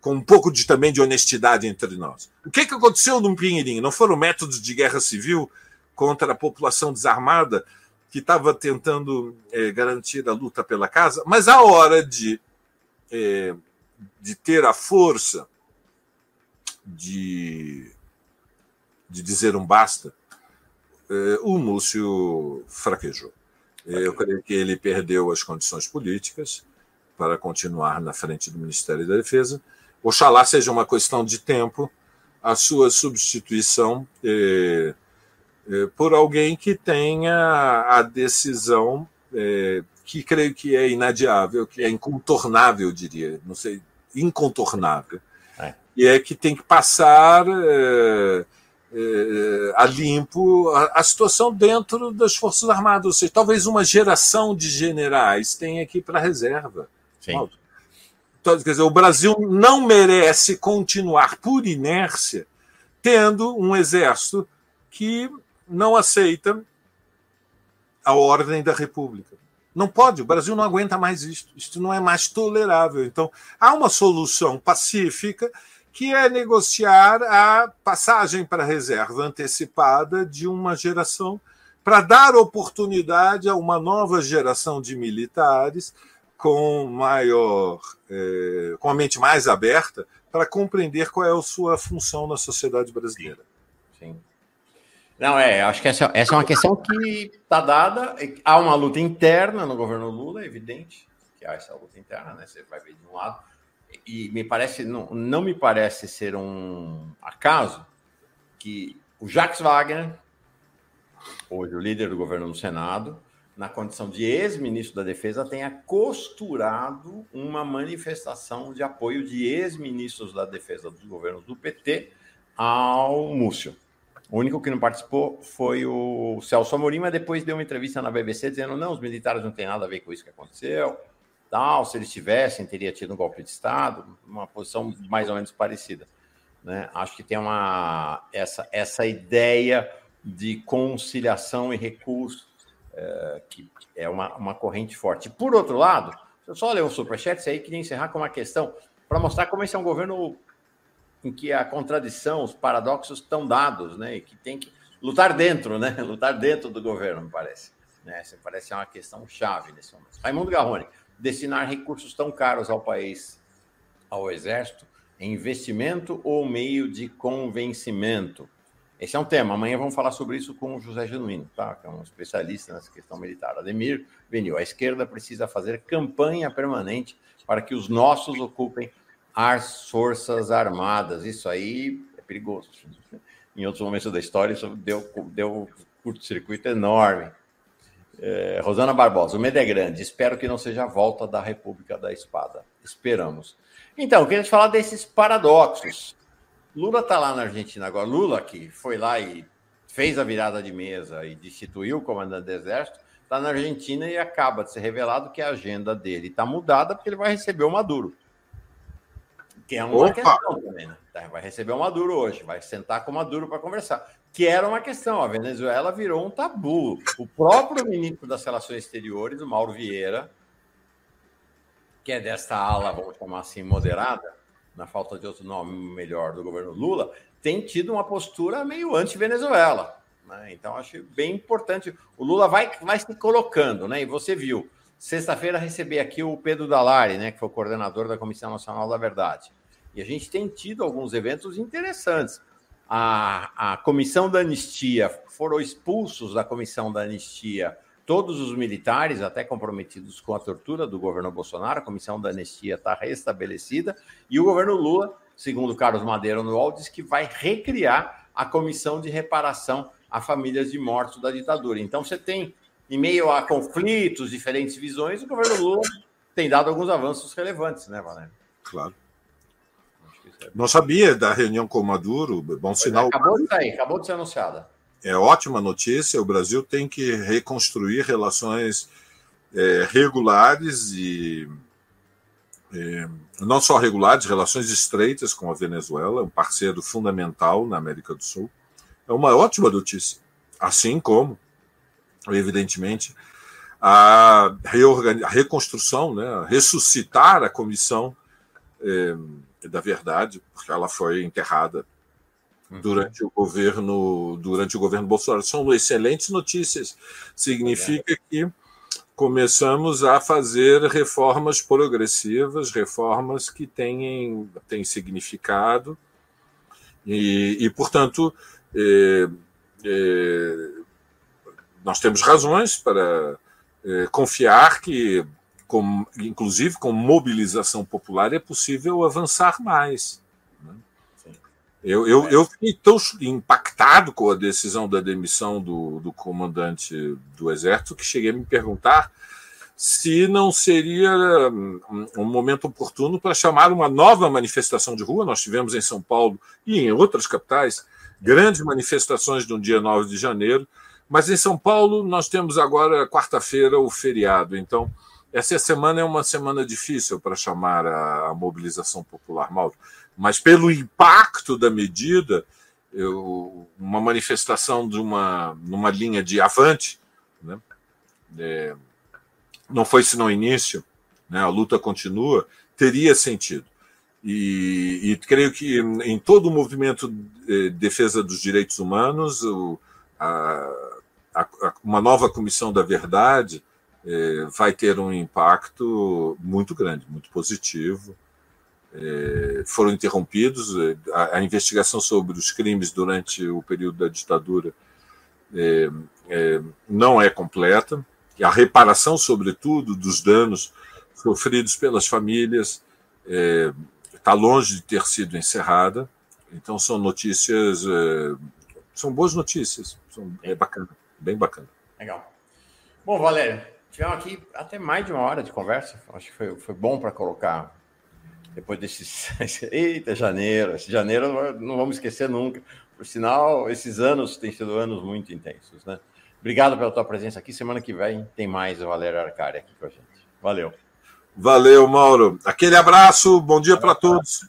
D: com um pouco de, também de honestidade entre nós. O que, que aconteceu no Pinheirinho? Não foram métodos de guerra civil contra a população desarmada que estava tentando é, garantir a luta pela casa, mas a hora de, é, de ter a força de, de dizer um basta, é, o Múcio fraquejou. Eu creio que ele perdeu as condições políticas para continuar na frente do Ministério da Defesa Oxalá seja uma questão de tempo a sua substituição eh, eh, por alguém que tenha a decisão eh, que creio que é inadiável, que é incontornável, diria, não sei, incontornável, é. e é que tem que passar a limpo a, a, situação dentro das Forças Armadas, ou seja, talvez uma geração de generais tenha ir para a reserva. Sim. Então, quer dizer, o Brasil não merece continuar por inércia tendo um exército que não aceita a ordem da República. Não pode, o Brasil não aguenta mais isto. Isto não é mais tolerável. Então, há uma solução pacífica que é negociar a passagem para a reserva antecipada de uma geração para dar oportunidade a uma nova geração de militares com maior, é, com a mente mais aberta para compreender qual é a sua função na sociedade brasileira. Sim.
C: Não, é, acho que essa, essa é uma questão que está dada. Há uma luta interna no governo Lula, é evidente que há essa luta interna, né? Você vai ver de um lado. E me parece, não, não me parece ser um acaso que o Jacques Wagner, hoje o líder do governo no Senado, na condição de ex-ministro da Defesa, tenha costurado uma manifestação de apoio de ex-ministros da Defesa dos governos do PT ao Múcio. O único que não participou foi o Celso Amorim, mas depois deu uma entrevista na BBC dizendo: não, os militares não têm nada a ver com isso que aconteceu. Tal, se eles tivessem, teria tido um golpe de Estado, uma posição mais ou menos parecida. Né? Acho que tem uma essa, essa ideia de conciliação e recurso é, que é uma, uma corrente forte. Por outro lado, eu só ler um superchat, aí queria encerrar com uma questão para mostrar como esse é um governo em que a contradição, os paradoxos estão dados, né? E que tem que lutar dentro, né? Lutar dentro do governo, me parece. Né? Isso parece uma questão chave nesse momento. Raimundo Garrone, destinar recursos tão caros ao país, ao exército, em investimento ou meio de convencimento? Esse é um tema. Amanhã vamos falar sobre isso com o José Genuíno, tá? que é um especialista nessa questão militar. Ademir Venil, a esquerda precisa fazer campanha permanente para que os nossos ocupem as Forças Armadas. Isso aí é perigoso. Em outros momentos da história, isso deu, deu um curto-circuito enorme. É, Rosana Barbosa, o medo é grande. Espero que não seja a volta da República da Espada. Esperamos. Então, queria te falar desses paradoxos Lula está lá na Argentina agora. Lula, que foi lá e fez a virada de mesa e destituiu o comandante do Exército, está na Argentina e acaba de ser revelado que a agenda dele está mudada porque ele vai receber o Maduro. Que é uma Opa. questão também, né? Tá, vai receber o Maduro hoje, vai sentar com o Maduro para conversar. Que era uma questão. A Venezuela virou um tabu. O próprio ministro das Relações Exteriores, o Mauro Vieira, que é desta ala, vamos chamar assim, moderada, na falta de outro nome melhor, do governo Lula, tem tido uma postura meio anti-Venezuela. Né? Então, acho bem importante. O Lula vai, vai se colocando, né? E você viu, sexta-feira recebi aqui o Pedro Dalari, né, que foi o coordenador da Comissão Nacional da Verdade. E a gente tem tido alguns eventos interessantes. A, a Comissão da Anistia, foram expulsos da Comissão da Anistia todos os militares, até comprometidos com a tortura do governo Bolsonaro, a comissão da anistia está restabelecida, e o governo Lula, segundo Carlos Madeira no UOL, diz que vai recriar a comissão de reparação a famílias de mortos da ditadura. Então você tem, em meio a conflitos, diferentes visões, o governo Lula tem dado alguns avanços relevantes, né, Valério?
D: Claro. Não sabia da reunião com o Maduro, bom sinal.
E: Acabou de sair, acabou de ser anunciada.
D: É ótima notícia. O Brasil tem que reconstruir relações é, regulares e é, não só regulares, relações estreitas com a Venezuela, um parceiro fundamental na América do Sul. É uma ótima notícia. Assim como, evidentemente, a, a reconstrução, né, a ressuscitar a comissão é, da verdade, porque ela foi enterrada uhum. durante o governo durante o governo Bolsonaro. São excelentes notícias. Significa que começamos a fazer reformas progressivas, reformas que têm, têm significado e, e portanto, é, é, nós temos razões para é, confiar que com, inclusive com mobilização popular, é possível avançar mais. Né? Eu, eu, eu fiquei tão impactado com a decisão da demissão do, do comandante do Exército que cheguei a me perguntar se não seria hum, um momento oportuno para chamar uma nova manifestação de rua. Nós tivemos em São Paulo e em outras capitais grandes manifestações no dia 9 de janeiro, mas em São Paulo nós temos agora, quarta-feira, o feriado. Então, essa semana é uma semana difícil para chamar a, a, mobilização popular, Mauro, mas pelo impacto da medida, eu, uma manifestação de uma numa linha de avante, né, é, não foi senão início, né, a luta continua, teria sentido. E, e, creio que em todo o movimento de defesa dos direitos humanos, o, a, a, uma nova comissão da verdade é, vai ter um impacto muito grande, muito positivo. É, foram interrompidos é, a, a, investigação sobre os crimes durante o período da ditadura é, é, não é completa e a reparação, sobretudo, dos danos sofridos pelas famílias está longe de ter sido encerrada. Então são notícias, são boas notícias, são, é bacana, bem bacana.
E: Legal. Bom, Valério, tivemos aqui até mais de uma hora de conversa. Acho que foi, foi bom para colocar depois desses. Eita, janeiro! Esse janeiro não vamos esquecer nunca. Por sinal, esses anos têm sido anos muito intensos, né? Obrigado pela tua presença aqui. Semana que vem tem mais o Valério Arcari aqui com a gente. Valeu.
D: Valeu, Mauro. Aquele abraço, bom dia para todos.